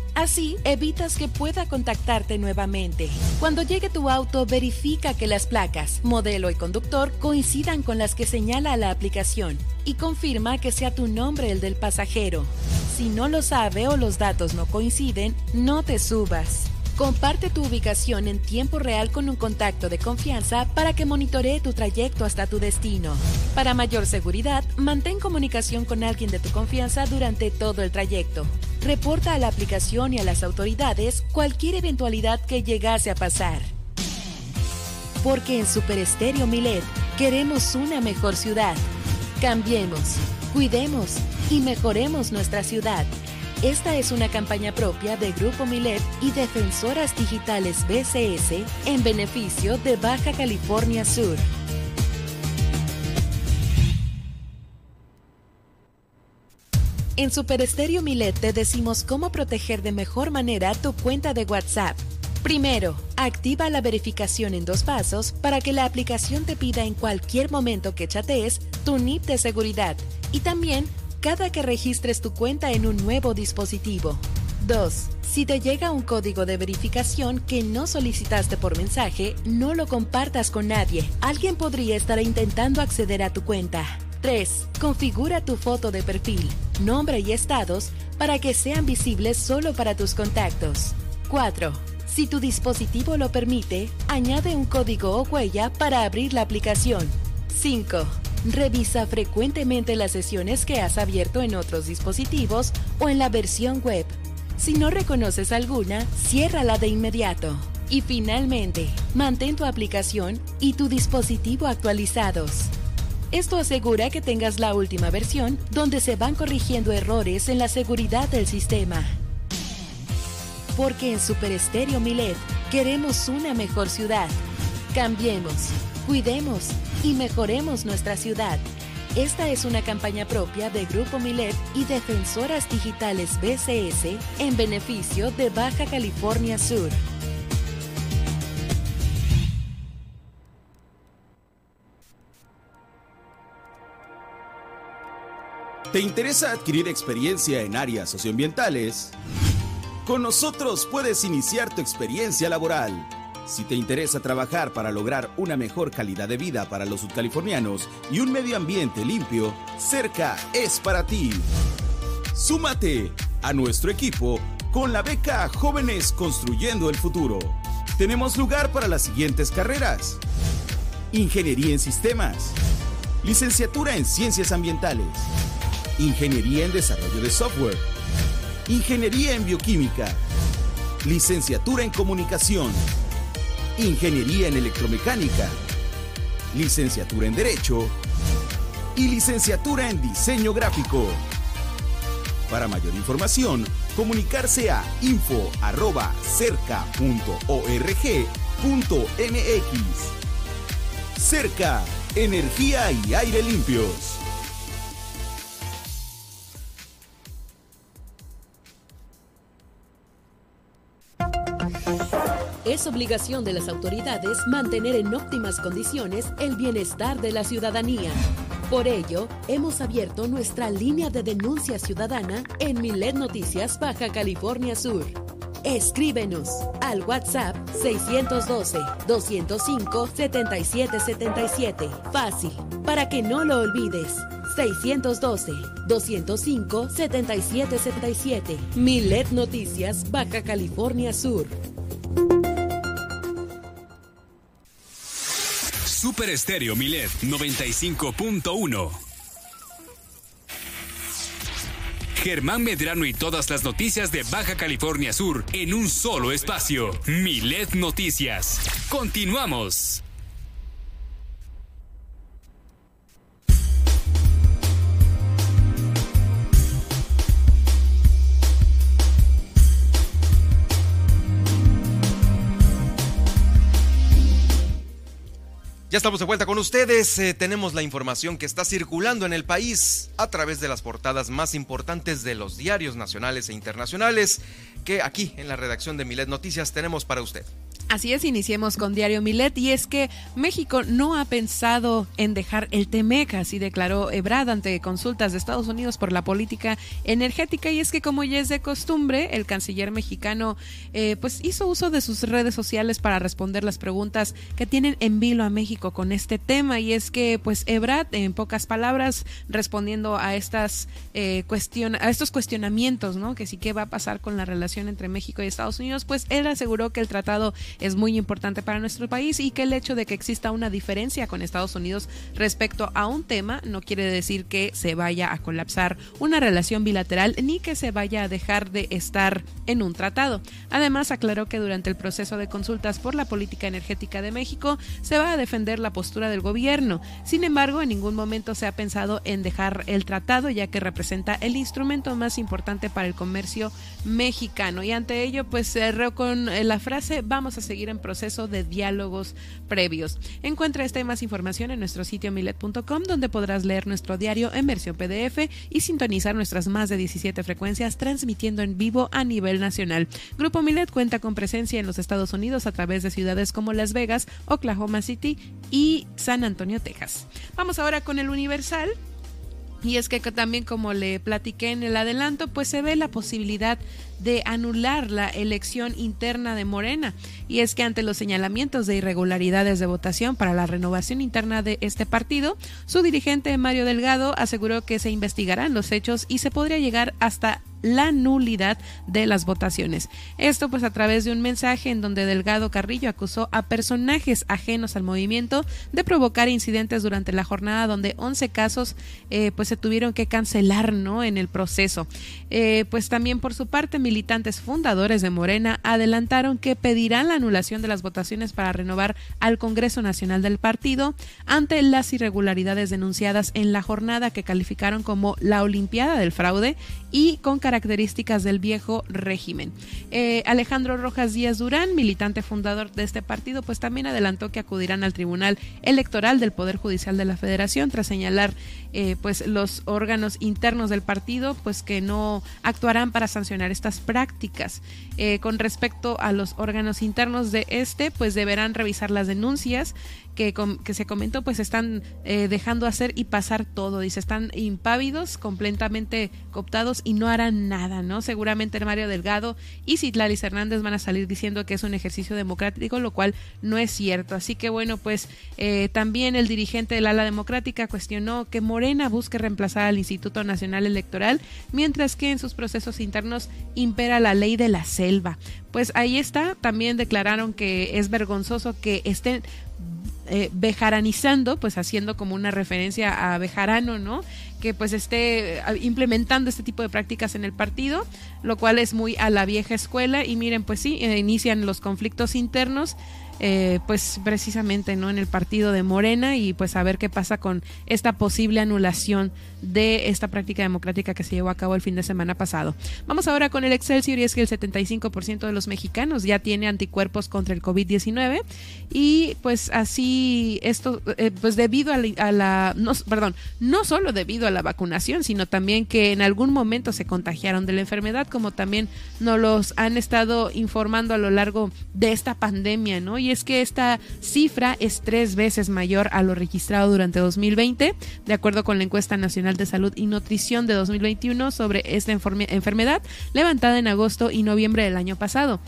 Así evitas que pueda contactarte nuevamente. Cuando llegue tu auto, verifica que las placas, modelo y conductor coincidan con las que señala la aplicación y confirma que sea tu nombre el del pasajero. Si no lo sabe o los datos no coinciden, no te subas. Comparte tu ubicación en tiempo real con un contacto de confianza para que monitoree tu trayecto hasta tu destino. Para mayor seguridad, mantén comunicación con alguien de tu confianza durante todo el trayecto. Reporta a la aplicación y a las autoridades cualquier eventualidad que llegase a pasar. Porque en Super Estéreo Milet queremos una mejor ciudad. Cambiemos, cuidemos y mejoremos nuestra ciudad. Esta es una campaña propia de Grupo Milet y Defensoras Digitales BCS en beneficio de Baja California Sur. En Super Estéreo Milet te decimos cómo proteger de mejor manera tu cuenta de WhatsApp. Primero, activa la verificación en dos pasos para que la aplicación te pida en cualquier momento que chatees tu NIP de seguridad y también cada que registres tu cuenta en un nuevo dispositivo. 2. Si te llega un código de verificación que no solicitaste por mensaje, no lo compartas con nadie. Alguien podría estar intentando acceder a tu cuenta. 3. Configura tu foto de perfil, nombre y estados para que sean visibles solo para tus contactos. 4. Si tu dispositivo lo permite, añade un código o huella para abrir la aplicación. 5. Revisa frecuentemente las sesiones que has abierto en otros dispositivos o en la versión web. Si no reconoces alguna, ciérrala de inmediato. Y finalmente, mantén tu aplicación y tu dispositivo actualizados. Esto asegura que tengas la última versión donde se van corrigiendo errores en la seguridad del sistema. Porque en Super Estéreo Milet queremos una mejor ciudad. Cambiemos, cuidemos y mejoremos nuestra ciudad. Esta es una campaña propia de Grupo Milet y Defensoras Digitales BCS en beneficio de Baja California Sur. ¿Te interesa adquirir experiencia en áreas socioambientales? Con nosotros puedes iniciar tu experiencia laboral. Si te interesa trabajar para lograr una mejor calidad de vida para los sudcalifornianos y un medio ambiente limpio, Cerca es para ti. Súmate a nuestro equipo con la beca Jóvenes Construyendo el Futuro. Tenemos lugar para las siguientes carreras. Ingeniería en Sistemas. Licenciatura en Ciencias Ambientales. Ingeniería en Desarrollo de Software. Ingeniería en Bioquímica. Licenciatura en Comunicación. Ingeniería en Electromecánica. Licenciatura en Derecho. Y licenciatura en Diseño Gráfico. Para mayor información, comunicarse a info.cerca.org.mx. Cerca, energía y aire limpios. Es obligación de las autoridades mantener en óptimas condiciones el bienestar de la ciudadanía. Por ello, hemos abierto nuestra línea de denuncia ciudadana en Milet Noticias Baja California Sur. Escríbenos al WhatsApp 612-205-7777. Fácil, para que no lo olvides. 612-205-7777. Milet Noticias Baja California Sur. Super Estéreo Milet 95.1. Germán Medrano y todas las noticias de Baja California Sur en un solo espacio. Milet Noticias. Continuamos. Ya estamos de vuelta con ustedes. Eh, tenemos la información que está circulando en el país a través de las portadas más importantes de los diarios nacionales e internacionales que aquí en la redacción de Milet Noticias tenemos para usted. Así es, iniciemos con Diario Milet y es que México no ha pensado en dejar el TEMEC, así declaró Ebrad ante consultas de Estados Unidos por la política energética y es que como ya es de costumbre, el canciller mexicano eh, pues hizo uso de sus redes sociales para responder las preguntas que tienen en vilo a México con este tema y es que pues Ebrad en pocas palabras respondiendo a estas eh, a estos cuestionamientos, ¿no? Que sí que va a pasar con la relación entre México y Estados Unidos, pues él aseguró que el tratado es muy importante para nuestro país y que el hecho de que exista una diferencia con Estados Unidos respecto a un tema no quiere decir que se vaya a colapsar una relación bilateral ni que se vaya a dejar de estar en un tratado. Además, aclaró que durante el proceso de consultas por la política energética de México se va a defender la postura del gobierno. Sin embargo, en ningún momento se ha pensado en dejar el tratado ya que representa el instrumento más importante para el comercio mexicano. Y ante ello, pues cerró con la frase vamos a seguir en proceso de diálogos previos. Encuentra esta y más información en nuestro sitio milet.com donde podrás leer nuestro diario en versión PDF y sintonizar nuestras más de 17 frecuencias transmitiendo en vivo a nivel nacional. Grupo Milet cuenta con presencia en los Estados Unidos a través de ciudades como Las Vegas, Oklahoma City y San Antonio, Texas. Vamos ahora con el Universal. Y es que también como le platiqué en el adelanto, pues se ve la posibilidad de anular la elección interna de Morena. Y es que ante los señalamientos de irregularidades de votación para la renovación interna de este partido, su dirigente Mario Delgado aseguró que se investigarán los hechos y se podría llegar hasta la nulidad de las votaciones. Esto pues a través de un mensaje en donde Delgado Carrillo acusó a personajes ajenos al movimiento de provocar incidentes durante la jornada donde 11 casos eh, pues se tuvieron que cancelar ¿no? en el proceso. Eh, pues también por su parte militantes fundadores de Morena adelantaron que pedirán la anulación de las votaciones para renovar al Congreso Nacional del partido ante las irregularidades denunciadas en la jornada que calificaron como la Olimpiada del Fraude y con características del viejo régimen. Eh, Alejandro Rojas Díaz Durán, militante fundador de este partido, pues también adelantó que acudirán al Tribunal Electoral del Poder Judicial de la Federación tras señalar eh, pues los órganos internos del partido pues que no actuarán para sancionar estas prácticas. Eh, con respecto a los órganos internos de este, pues deberán revisar las denuncias que, se comentó, pues están eh, dejando hacer y pasar todo. Dice, están impávidos, completamente cooptados y no harán nada, ¿no? Seguramente Mario Delgado y Citlalis Hernández van a salir diciendo que es un ejercicio democrático, lo cual no es cierto. Así que bueno, pues eh, también el dirigente del ala democrática cuestionó que Morena busque reemplazar al Instituto Nacional Electoral, mientras que en sus procesos internos impera la ley de la selva. Pues ahí está, también declararon que es vergonzoso que estén eh, bejaranizando, pues haciendo como una referencia a Bejarano, ¿no? Que pues esté eh, implementando este tipo de prácticas en el partido, lo cual es muy a la vieja escuela y miren, pues sí, eh, inician los conflictos internos eh, pues precisamente no en el partido de Morena y pues a ver qué pasa con esta posible anulación de esta práctica democrática que se llevó a cabo el fin de semana pasado. Vamos ahora con el Excelsior y es que el 75% de los mexicanos ya tiene anticuerpos contra el COVID-19 y pues así esto eh, pues debido a la, a la no, perdón, no solo debido a la vacunación, sino también que en algún momento se contagiaron de la enfermedad, como también nos los han estado informando a lo largo de esta pandemia, ¿no? Es que esta cifra es tres veces mayor a lo registrado durante 2020, de acuerdo con la encuesta nacional de salud y nutrición de 2021 sobre esta enfermedad, levantada en agosto y noviembre del año pasado.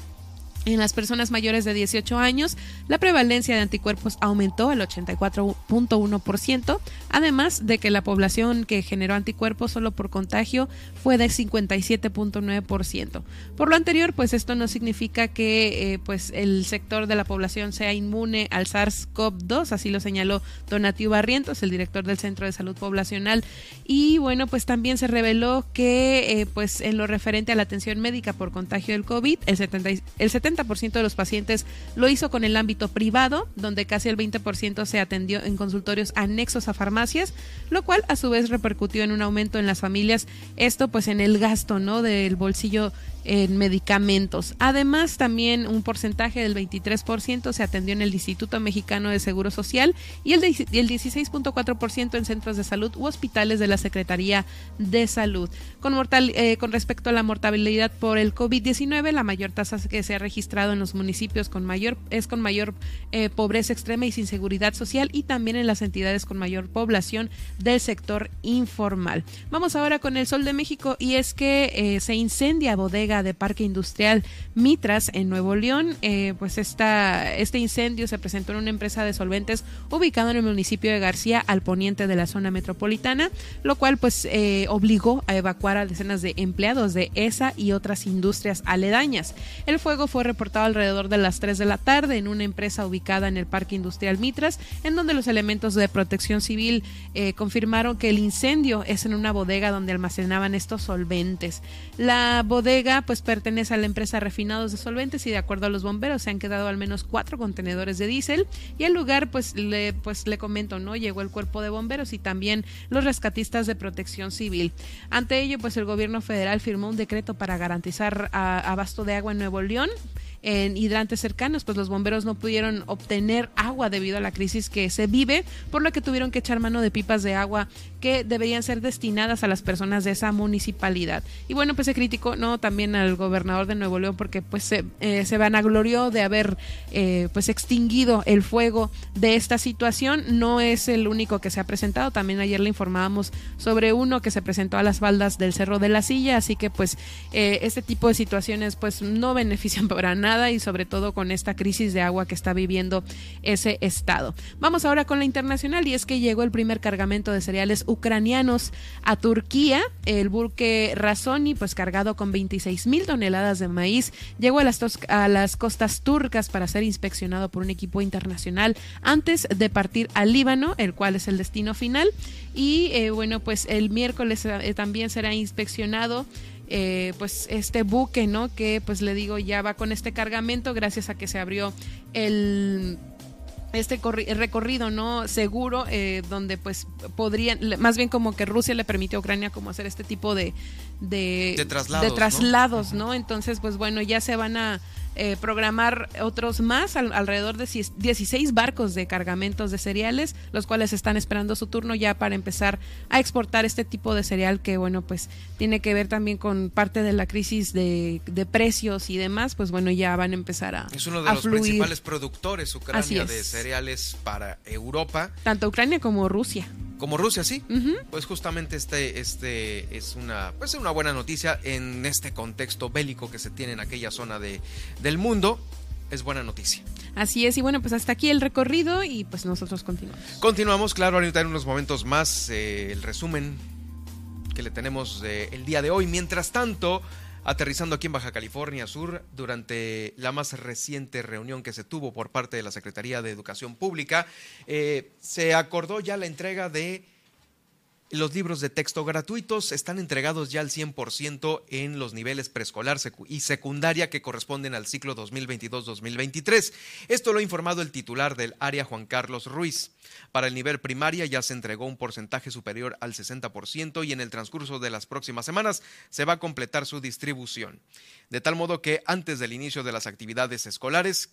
En las personas mayores de 18 años, la prevalencia de anticuerpos aumentó al 84.1%, además de que la población que generó anticuerpos solo por contagio fue de 57.9%. Por lo anterior, pues esto no significa que eh, pues el sector de la población sea inmune al SARS-CoV-2, así lo señaló Donatio Barrientos, el director del Centro de Salud Poblacional. Y bueno, pues también se reveló que eh, pues en lo referente a la atención médica por contagio del COVID, el 70, el 70 de los pacientes lo hizo con el ámbito privado, donde casi el 20% se atendió en consultorios anexos a farmacias, lo cual a su vez repercutió en un aumento en las familias, esto pues en el gasto, ¿no? del bolsillo en medicamentos. Además, también un porcentaje del 23% se atendió en el Instituto Mexicano de Seguro Social y el, el 16.4% en centros de salud u hospitales de la Secretaría de Salud. Con, mortal, eh, con respecto a la mortalidad por el COVID-19, la mayor tasa que se ha registrado en los municipios con mayor es con mayor eh, pobreza extrema y sin seguridad social y también en las entidades con mayor población del sector informal. Vamos ahora con el Sol de México y es que eh, se incendia bodega de Parque Industrial Mitras en Nuevo León. Eh, pues esta, este incendio se presentó en una empresa de solventes ubicada en el municipio de García, al poniente de la zona metropolitana, lo cual pues eh, obligó a evacuar a decenas de empleados de esa y otras industrias aledañas. El fuego fue reportado alrededor de las 3 de la tarde en una empresa ubicada en el Parque Industrial Mitras, en donde los elementos de protección civil eh, confirmaron que el incendio es en una bodega donde almacenaban estos solventes. La bodega pues pertenece a la empresa Refinados de Solventes y de acuerdo a los bomberos se han quedado al menos cuatro contenedores de diésel y al lugar pues le, pues le comento, ¿no? Llegó el cuerpo de bomberos y también los rescatistas de protección civil. Ante ello pues el gobierno federal firmó un decreto para garantizar abasto de agua en Nuevo León en hidrantes cercanos, pues los bomberos no pudieron obtener agua debido a la crisis que se vive, por lo que tuvieron que echar mano de pipas de agua que deberían ser destinadas a las personas de esa municipalidad. Y bueno, pues se criticó no también al gobernador de Nuevo León porque pues se, eh, se vanaglorió de haber eh, pues extinguido el fuego de esta situación. No es el único que se ha presentado, también ayer le informábamos sobre uno que se presentó a las baldas del Cerro de la Silla, así que pues eh, este tipo de situaciones pues no [LAUGHS] benefician para nada y sobre todo con esta crisis de agua que está viviendo ese estado. Vamos ahora con la internacional y es que llegó el primer cargamento de cereales ucranianos a Turquía. El buque Razoni, pues cargado con 26 mil toneladas de maíz, llegó a las, a las costas turcas para ser inspeccionado por un equipo internacional antes de partir al Líbano, el cual es el destino final. Y eh, bueno, pues el miércoles eh, también será inspeccionado eh, pues este buque, ¿no? Que pues le digo ya va con este cargamento gracias a que se abrió el este recorrido no seguro eh, donde pues podrían más bien como que Rusia le permitió a Ucrania como hacer este tipo de de, traslados, ¿no? entonces pues bueno ya se van a eh, programar otros más, alrededor de 16 barcos de cargamentos de cereales, los cuales están esperando su turno ya para empezar a exportar este tipo de cereal que, bueno, pues tiene que ver también con parte de la crisis de, precios y demás, pues bueno, ya van a empezar a Es uno de los principales productores Ucrania de cereales para Europa. Tanto Ucrania como Rusia como Rusia, sí. Pues justamente este, este es una, pues una buena noticia en este contexto bélico que se tiene en aquella zona de, del mundo. Es buena noticia. Así es, y bueno, pues hasta aquí el recorrido y pues nosotros continuamos. Continuamos, claro, ahorita en unos momentos más eh, el resumen que le tenemos eh, el día de hoy. Mientras tanto, aterrizando aquí en Baja California Sur durante la más reciente reunión que se tuvo por parte de la Secretaría de Educación Pública, eh, se acordó ya la entrega de los libros de texto gratuitos están entregados ya al 100% en los niveles preescolar y secundaria que corresponden al ciclo 2022-2023. Esto lo ha informado el titular del área, Juan Carlos Ruiz. Para el nivel primaria ya se entregó un porcentaje superior al 60% y en el transcurso de las próximas semanas se va a completar su distribución. De tal modo que antes del inicio de las actividades escolares,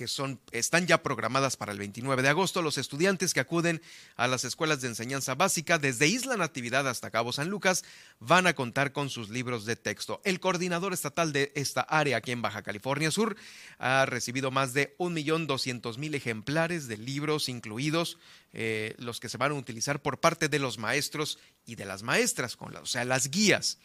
que son, están ya programadas para el 29 de agosto. Los estudiantes que acuden a las escuelas de enseñanza básica desde Isla Natividad hasta Cabo San Lucas van a contar con sus libros de texto. El coordinador estatal de esta área aquí en Baja California Sur ha recibido más de 1.200.000 ejemplares de libros incluidos eh, los que se van a utilizar por parte de los maestros y de las maestras, con o sea, las guías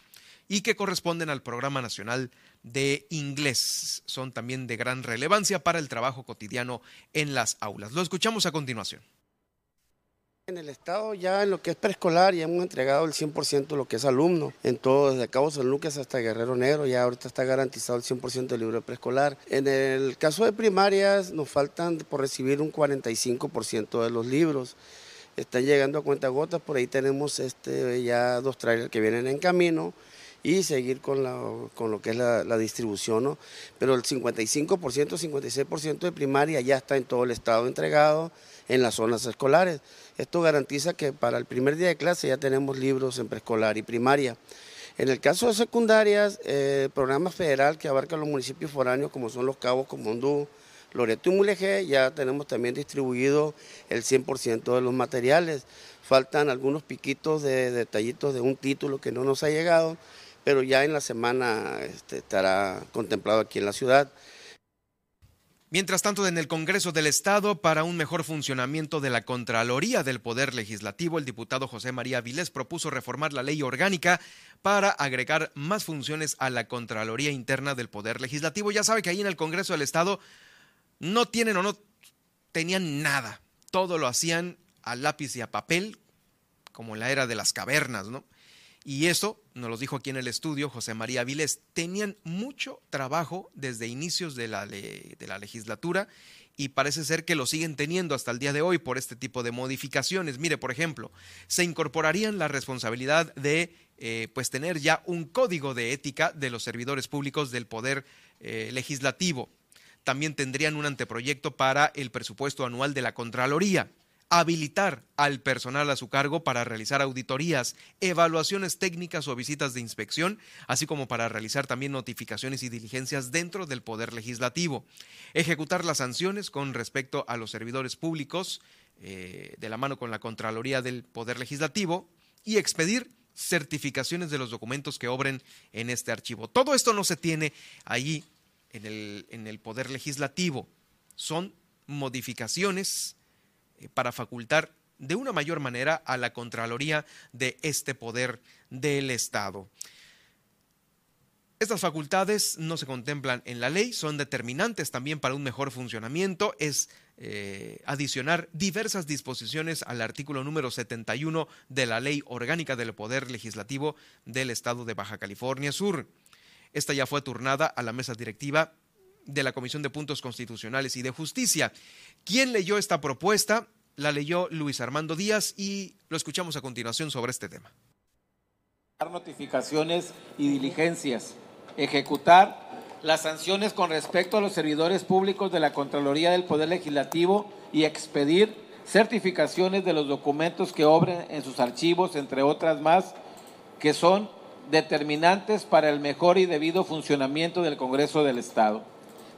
y que corresponden al Programa Nacional de Inglés. Son también de gran relevancia para el trabajo cotidiano en las aulas. Lo escuchamos a continuación. En el estado ya en lo que es preescolar ya hemos entregado el 100% de lo que es alumno, en todo, desde Cabo San Lucas hasta Guerrero Negro, ya ahorita está garantizado el 100% del libro preescolar. En el caso de primarias nos faltan por recibir un 45% de los libros. Están llegando a cuenta gotas, por ahí tenemos este, ya dos trailers que vienen en camino y seguir con, la, con lo que es la, distribución. ¿no? Pero el 55%, 56% de primaria ya está en todo el estado entregado en las zonas escolares. Esto garantiza que para el primer día de clase ya tenemos libros en preescolar y primaria. En el caso de secundarias, eh, el programa federal que abarca los municipios foráneos como son Los Cabos, Comondú, Loreto y Mulegé, ya tenemos también distribuido el 100% de los materiales. Faltan algunos piquitos de detallitos de un título que no nos ha llegado, pero ya en la semana este, estará contemplado aquí en la ciudad. Mientras tanto, en el Congreso del Estado, para un mejor funcionamiento de la Contraloría del Poder Legislativo, el diputado José María Vilés propuso reformar la ley orgánica para agregar más funciones a la Contraloría Interna del Poder Legislativo. Ya sabe que ahí en el Congreso del Estado no tienen o no tenían nada. Todo lo hacían a lápiz y a papel, como en la era de las cavernas, ¿no? Y eso, nos lo dijo aquí en el estudio José María Vilés, tenían mucho trabajo desde inicios de la, de la legislatura y parece ser que lo siguen teniendo hasta el día de hoy por este tipo de modificaciones. Mire, por ejemplo, se incorporarían la responsabilidad de eh, pues tener ya un código de ética de los servidores públicos del Poder eh, Legislativo. También tendrían un anteproyecto para el presupuesto anual de la Contraloría habilitar al personal a su cargo para realizar auditorías, evaluaciones técnicas o visitas de inspección, así como para realizar también notificaciones y diligencias dentro del Poder Legislativo, ejecutar las sanciones con respecto a los servidores públicos eh, de la mano con la Contraloría del Poder Legislativo y expedir certificaciones de los documentos que obren en este archivo. Todo esto no se tiene ahí en el, en el Poder Legislativo. Son modificaciones para facultar de una mayor manera a la Contraloría de este poder del Estado. Estas facultades no se contemplan en la ley, son determinantes también para un mejor funcionamiento, es eh, adicionar diversas disposiciones al artículo número 71 de la Ley Orgánica del Poder Legislativo del Estado de Baja California Sur. Esta ya fue turnada a la mesa directiva de la Comisión de Puntos Constitucionales y de Justicia. ¿Quién leyó esta propuesta? La leyó Luis Armando Díaz y lo escuchamos a continuación sobre este tema. notificaciones y diligencias, ejecutar las sanciones con respecto a los servidores públicos de la Contraloría del Poder Legislativo y expedir certificaciones de los documentos que obren en sus archivos, entre otras más, que son determinantes para el mejor y debido funcionamiento del Congreso del Estado.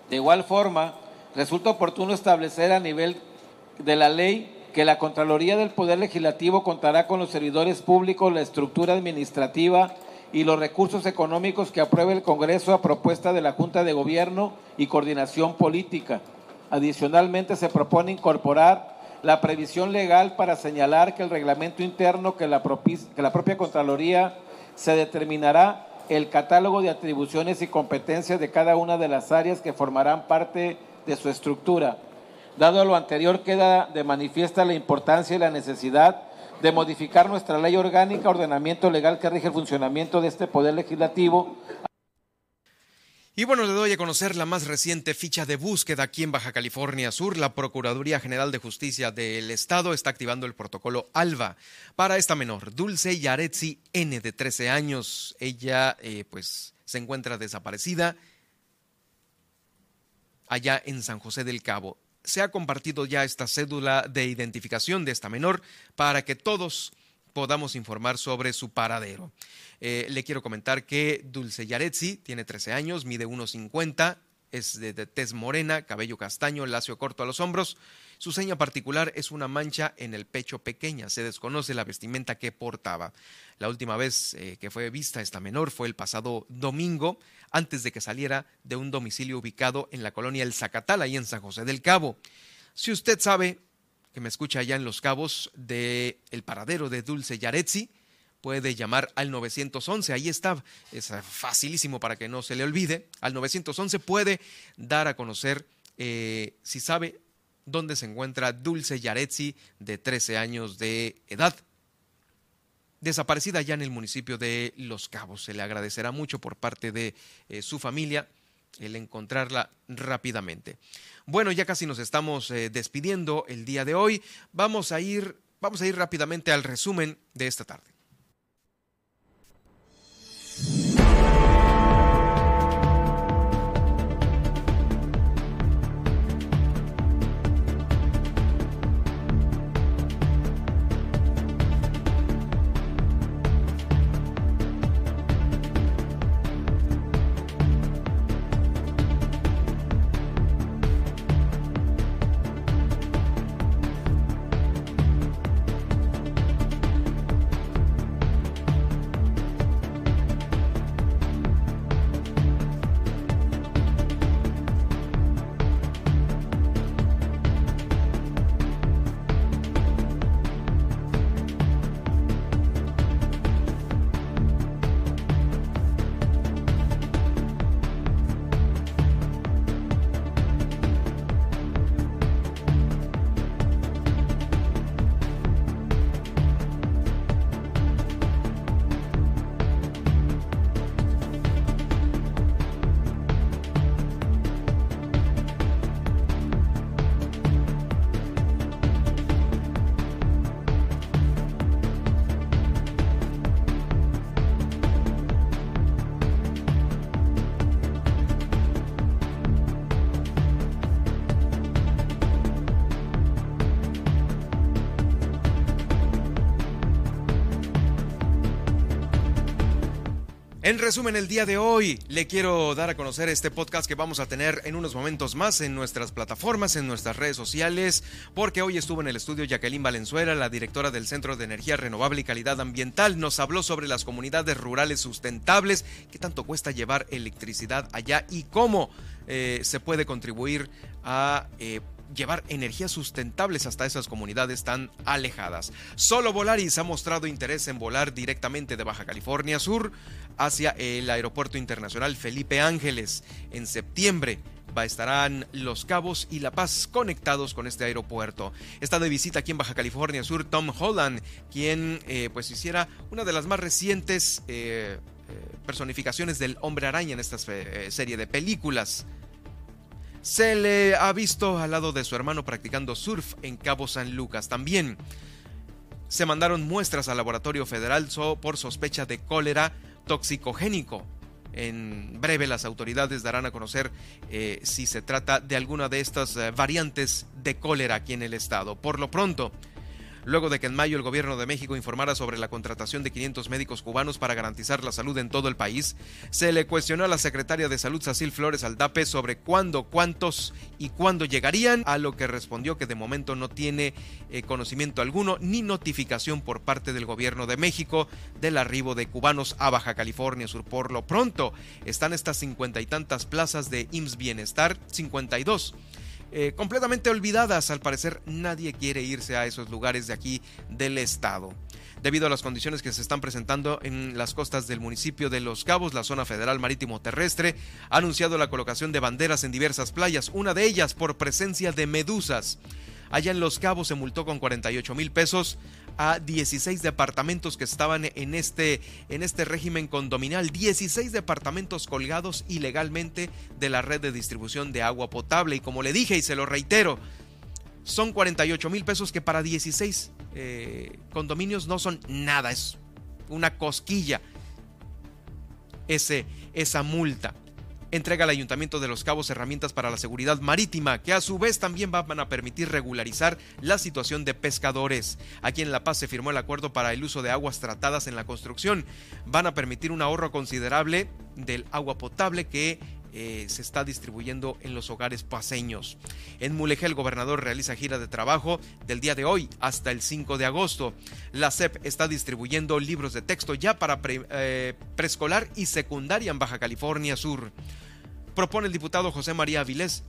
De igual forma, resulta oportuno establecer a nivel de la ley que la Contraloría del Poder Legislativo contará con los servidores públicos, la estructura administrativa y los recursos económicos que apruebe el Congreso a propuesta de la Junta de Gobierno y Coordinación Política. Adicionalmente, se propone incorporar la previsión legal para señalar que el reglamento interno que la, propia Contraloría se determinará el catálogo de atribuciones y competencias de cada una de las áreas que formarán parte de su estructura. Dado lo anterior, queda de manifiesta la importancia y la necesidad de modificar nuestra ley orgánica, ordenamiento legal que rige el funcionamiento de este Poder Legislativo, y bueno, le doy a conocer la más reciente ficha de búsqueda aquí en Baja California Sur. La Procuraduría General de Justicia del Estado está activando el protocolo ALBA para esta menor, Dulce Yaretsi N, de 13 años. Ella, eh, pues, se encuentra desaparecida allá en San José del Cabo. Se ha compartido ya esta cédula de identificación de esta menor para que todos podamos informar sobre su paradero. Eh, le quiero comentar que Dulce Yaretsi tiene 13 años, mide 1,50, es de, tez morena, cabello castaño, lacio corto a los hombros. Su seña particular es una mancha en el pecho pequeña. Se desconoce la vestimenta que portaba. La última vez eh, que fue vista esta menor fue el pasado domingo, antes de que saliera de un domicilio ubicado en la colonia El Zacatal, ahí en San José del Cabo. Si usted sabe que me escucha allá en Los Cabos de el paradero de Dulce Yaretsi, puede llamar al 911, ahí está, es facilísimo para que no se le olvide, al 911 puede dar a conocer eh, si sabe dónde se encuentra Dulce Yaretsi de 13 años de edad. Desaparecida ya en el municipio de Los Cabos. Se le agradecerá mucho por parte de eh, su familia el encontrarla rápidamente. Bueno, ya casi nos estamos eh, despidiendo el día de hoy. Vamos a ir, vamos a ir rápidamente al resumen de esta tarde. Resumen, el día de hoy le quiero dar a conocer este podcast que vamos a tener en unos momentos más en nuestras plataformas, en nuestras redes sociales, porque hoy estuvo en el estudio Jacqueline Valenzuela, la directora del Centro de Energía Renovable y Calidad Ambiental. Nos habló sobre las comunidades rurales sustentables, qué tanto cuesta llevar electricidad allá y cómo eh, se puede contribuir a... Eh, llevar energías sustentables hasta esas comunidades tan alejadas. Solo Volaris ha mostrado interés en volar directamente de Baja California Sur hacia el Aeropuerto Internacional Felipe Ángeles. En septiembre estarán Los Cabos y La Paz conectados con este aeropuerto. Está de visita aquí en Baja California Sur Tom Holland, quien eh, pues hiciera una de las más recientes eh, eh, personificaciones del hombre araña en esta serie de películas. Se le ha visto al lado de su hermano practicando surf en Cabo San Lucas. También se mandaron muestras al laboratorio federal por sospecha de cólera toxicogénico. En breve las autoridades darán a conocer eh, si se trata de alguna de estas eh, variantes de cólera aquí en el estado. Por lo pronto, luego de que en mayo el gobierno de México informara sobre la contratación de 500 médicos cubanos para garantizar la salud en todo el país, se le cuestionó a la secretaria de Salud, Sacil Flores Aldape, sobre cuándo, cuántos y cuándo llegarían, a lo que respondió que de momento no tiene eh, conocimiento alguno ni notificación por parte del gobierno de México del arribo de cubanos a Baja California Sur. Por lo pronto, están estas cincuenta y tantas plazas de IMSS Bienestar, 52 eh, completamente olvidadas. Al parecer nadie quiere irse a esos lugares de aquí del estado. Debido a las condiciones que se están presentando en las costas del municipio de Los Cabos, la zona federal marítimo terrestre ha anunciado la colocación de banderas en diversas playas, una de ellas por presencia de medusas. Allá en Los Cabos se multó con 48 mil pesos a 16 departamentos que estaban en este, en este régimen condominal. 16 departamentos colgados ilegalmente de la red de distribución de agua potable. Y como le dije y se lo reitero, son 48 mil pesos que para 16 eh, condominios no son nada, es una cosquilla ese, esa multa entrega al Ayuntamiento de Los Cabos herramientas para la seguridad marítima, que a su vez también van a permitir regularizar la situación de pescadores. Aquí en La Paz se firmó el acuerdo para el uso de aguas tratadas en la construcción. Van a permitir un ahorro considerable del agua potable que eh, se está distribuyendo en los hogares paseños. En Mulegé el gobernador realiza gira de trabajo del día de hoy hasta el 5 de agosto. La SEP está distribuyendo libros de texto ya para eh, preescolar y secundaria en Baja California Sur. Propone el diputado José María Avilés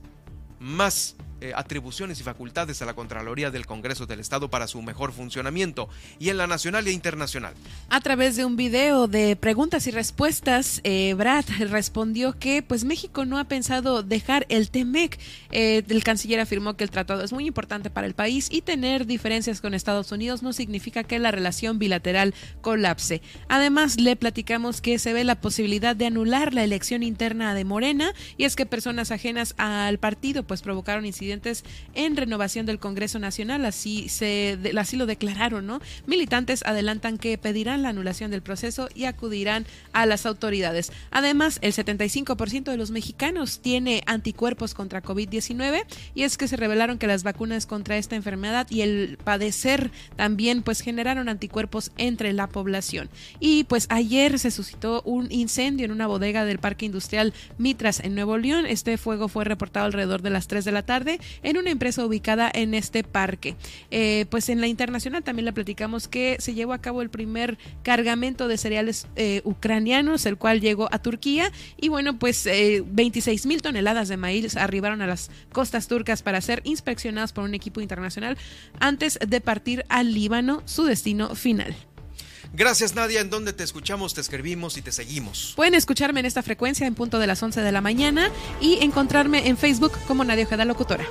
más eh, atribuciones y facultades a la Contraloría del Congreso del Estado para su mejor funcionamiento y en la nacional e internacional. A través de un video de preguntas y respuestas, eh, Brad respondió que pues México no ha pensado dejar el TEMEC. Eh, el canciller afirmó que el tratado es muy importante para el país y tener diferencias con Estados Unidos no significa que la relación bilateral colapse. Además, le platicamos que se ve la posibilidad de anular la elección interna de Morena y es que personas ajenas al partido pues provocaron incidentes en renovación del Congreso Nacional, así, se, así lo declararon, ¿no? Militantes adelantan que pedirán la anulación del proceso y acudirán a las autoridades. Además, el 75% de los mexicanos tiene anticuerpos contra COVID-19 y es que se revelaron que las vacunas contra esta enfermedad y el padecer también pues generaron anticuerpos entre la población. Y pues ayer se suscitó un incendio en una bodega del Parque Industrial Mitras en Nuevo León. Este fuego fue reportado alrededor de las 3 de la tarde en una empresa ubicada en este parque. Eh, pues en la internacional también le platicamos que se llevó a cabo el primer cargamento de cereales eh, ucranianos, el cual llegó a Turquía y bueno, pues 26 eh, mil toneladas de maíz arribaron a las costas turcas para ser inspeccionadas por un equipo internacional antes de partir al Líbano, su destino final. Gracias Nadia, en donde te escuchamos, te escribimos y te seguimos. Pueden escucharme en esta frecuencia en punto de las 11 de la mañana y encontrarme en Facebook como Nadia Ojeda Locutora.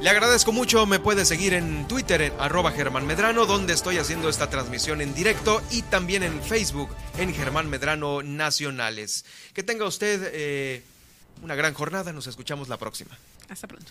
Le agradezco mucho, me puede seguir en Twitter en arroba Germán Medrano, donde estoy haciendo esta transmisión en directo y también en Facebook en Germán Medrano Nacionales. Que tenga usted eh, una gran jornada, nos escuchamos la próxima. Hasta pronto.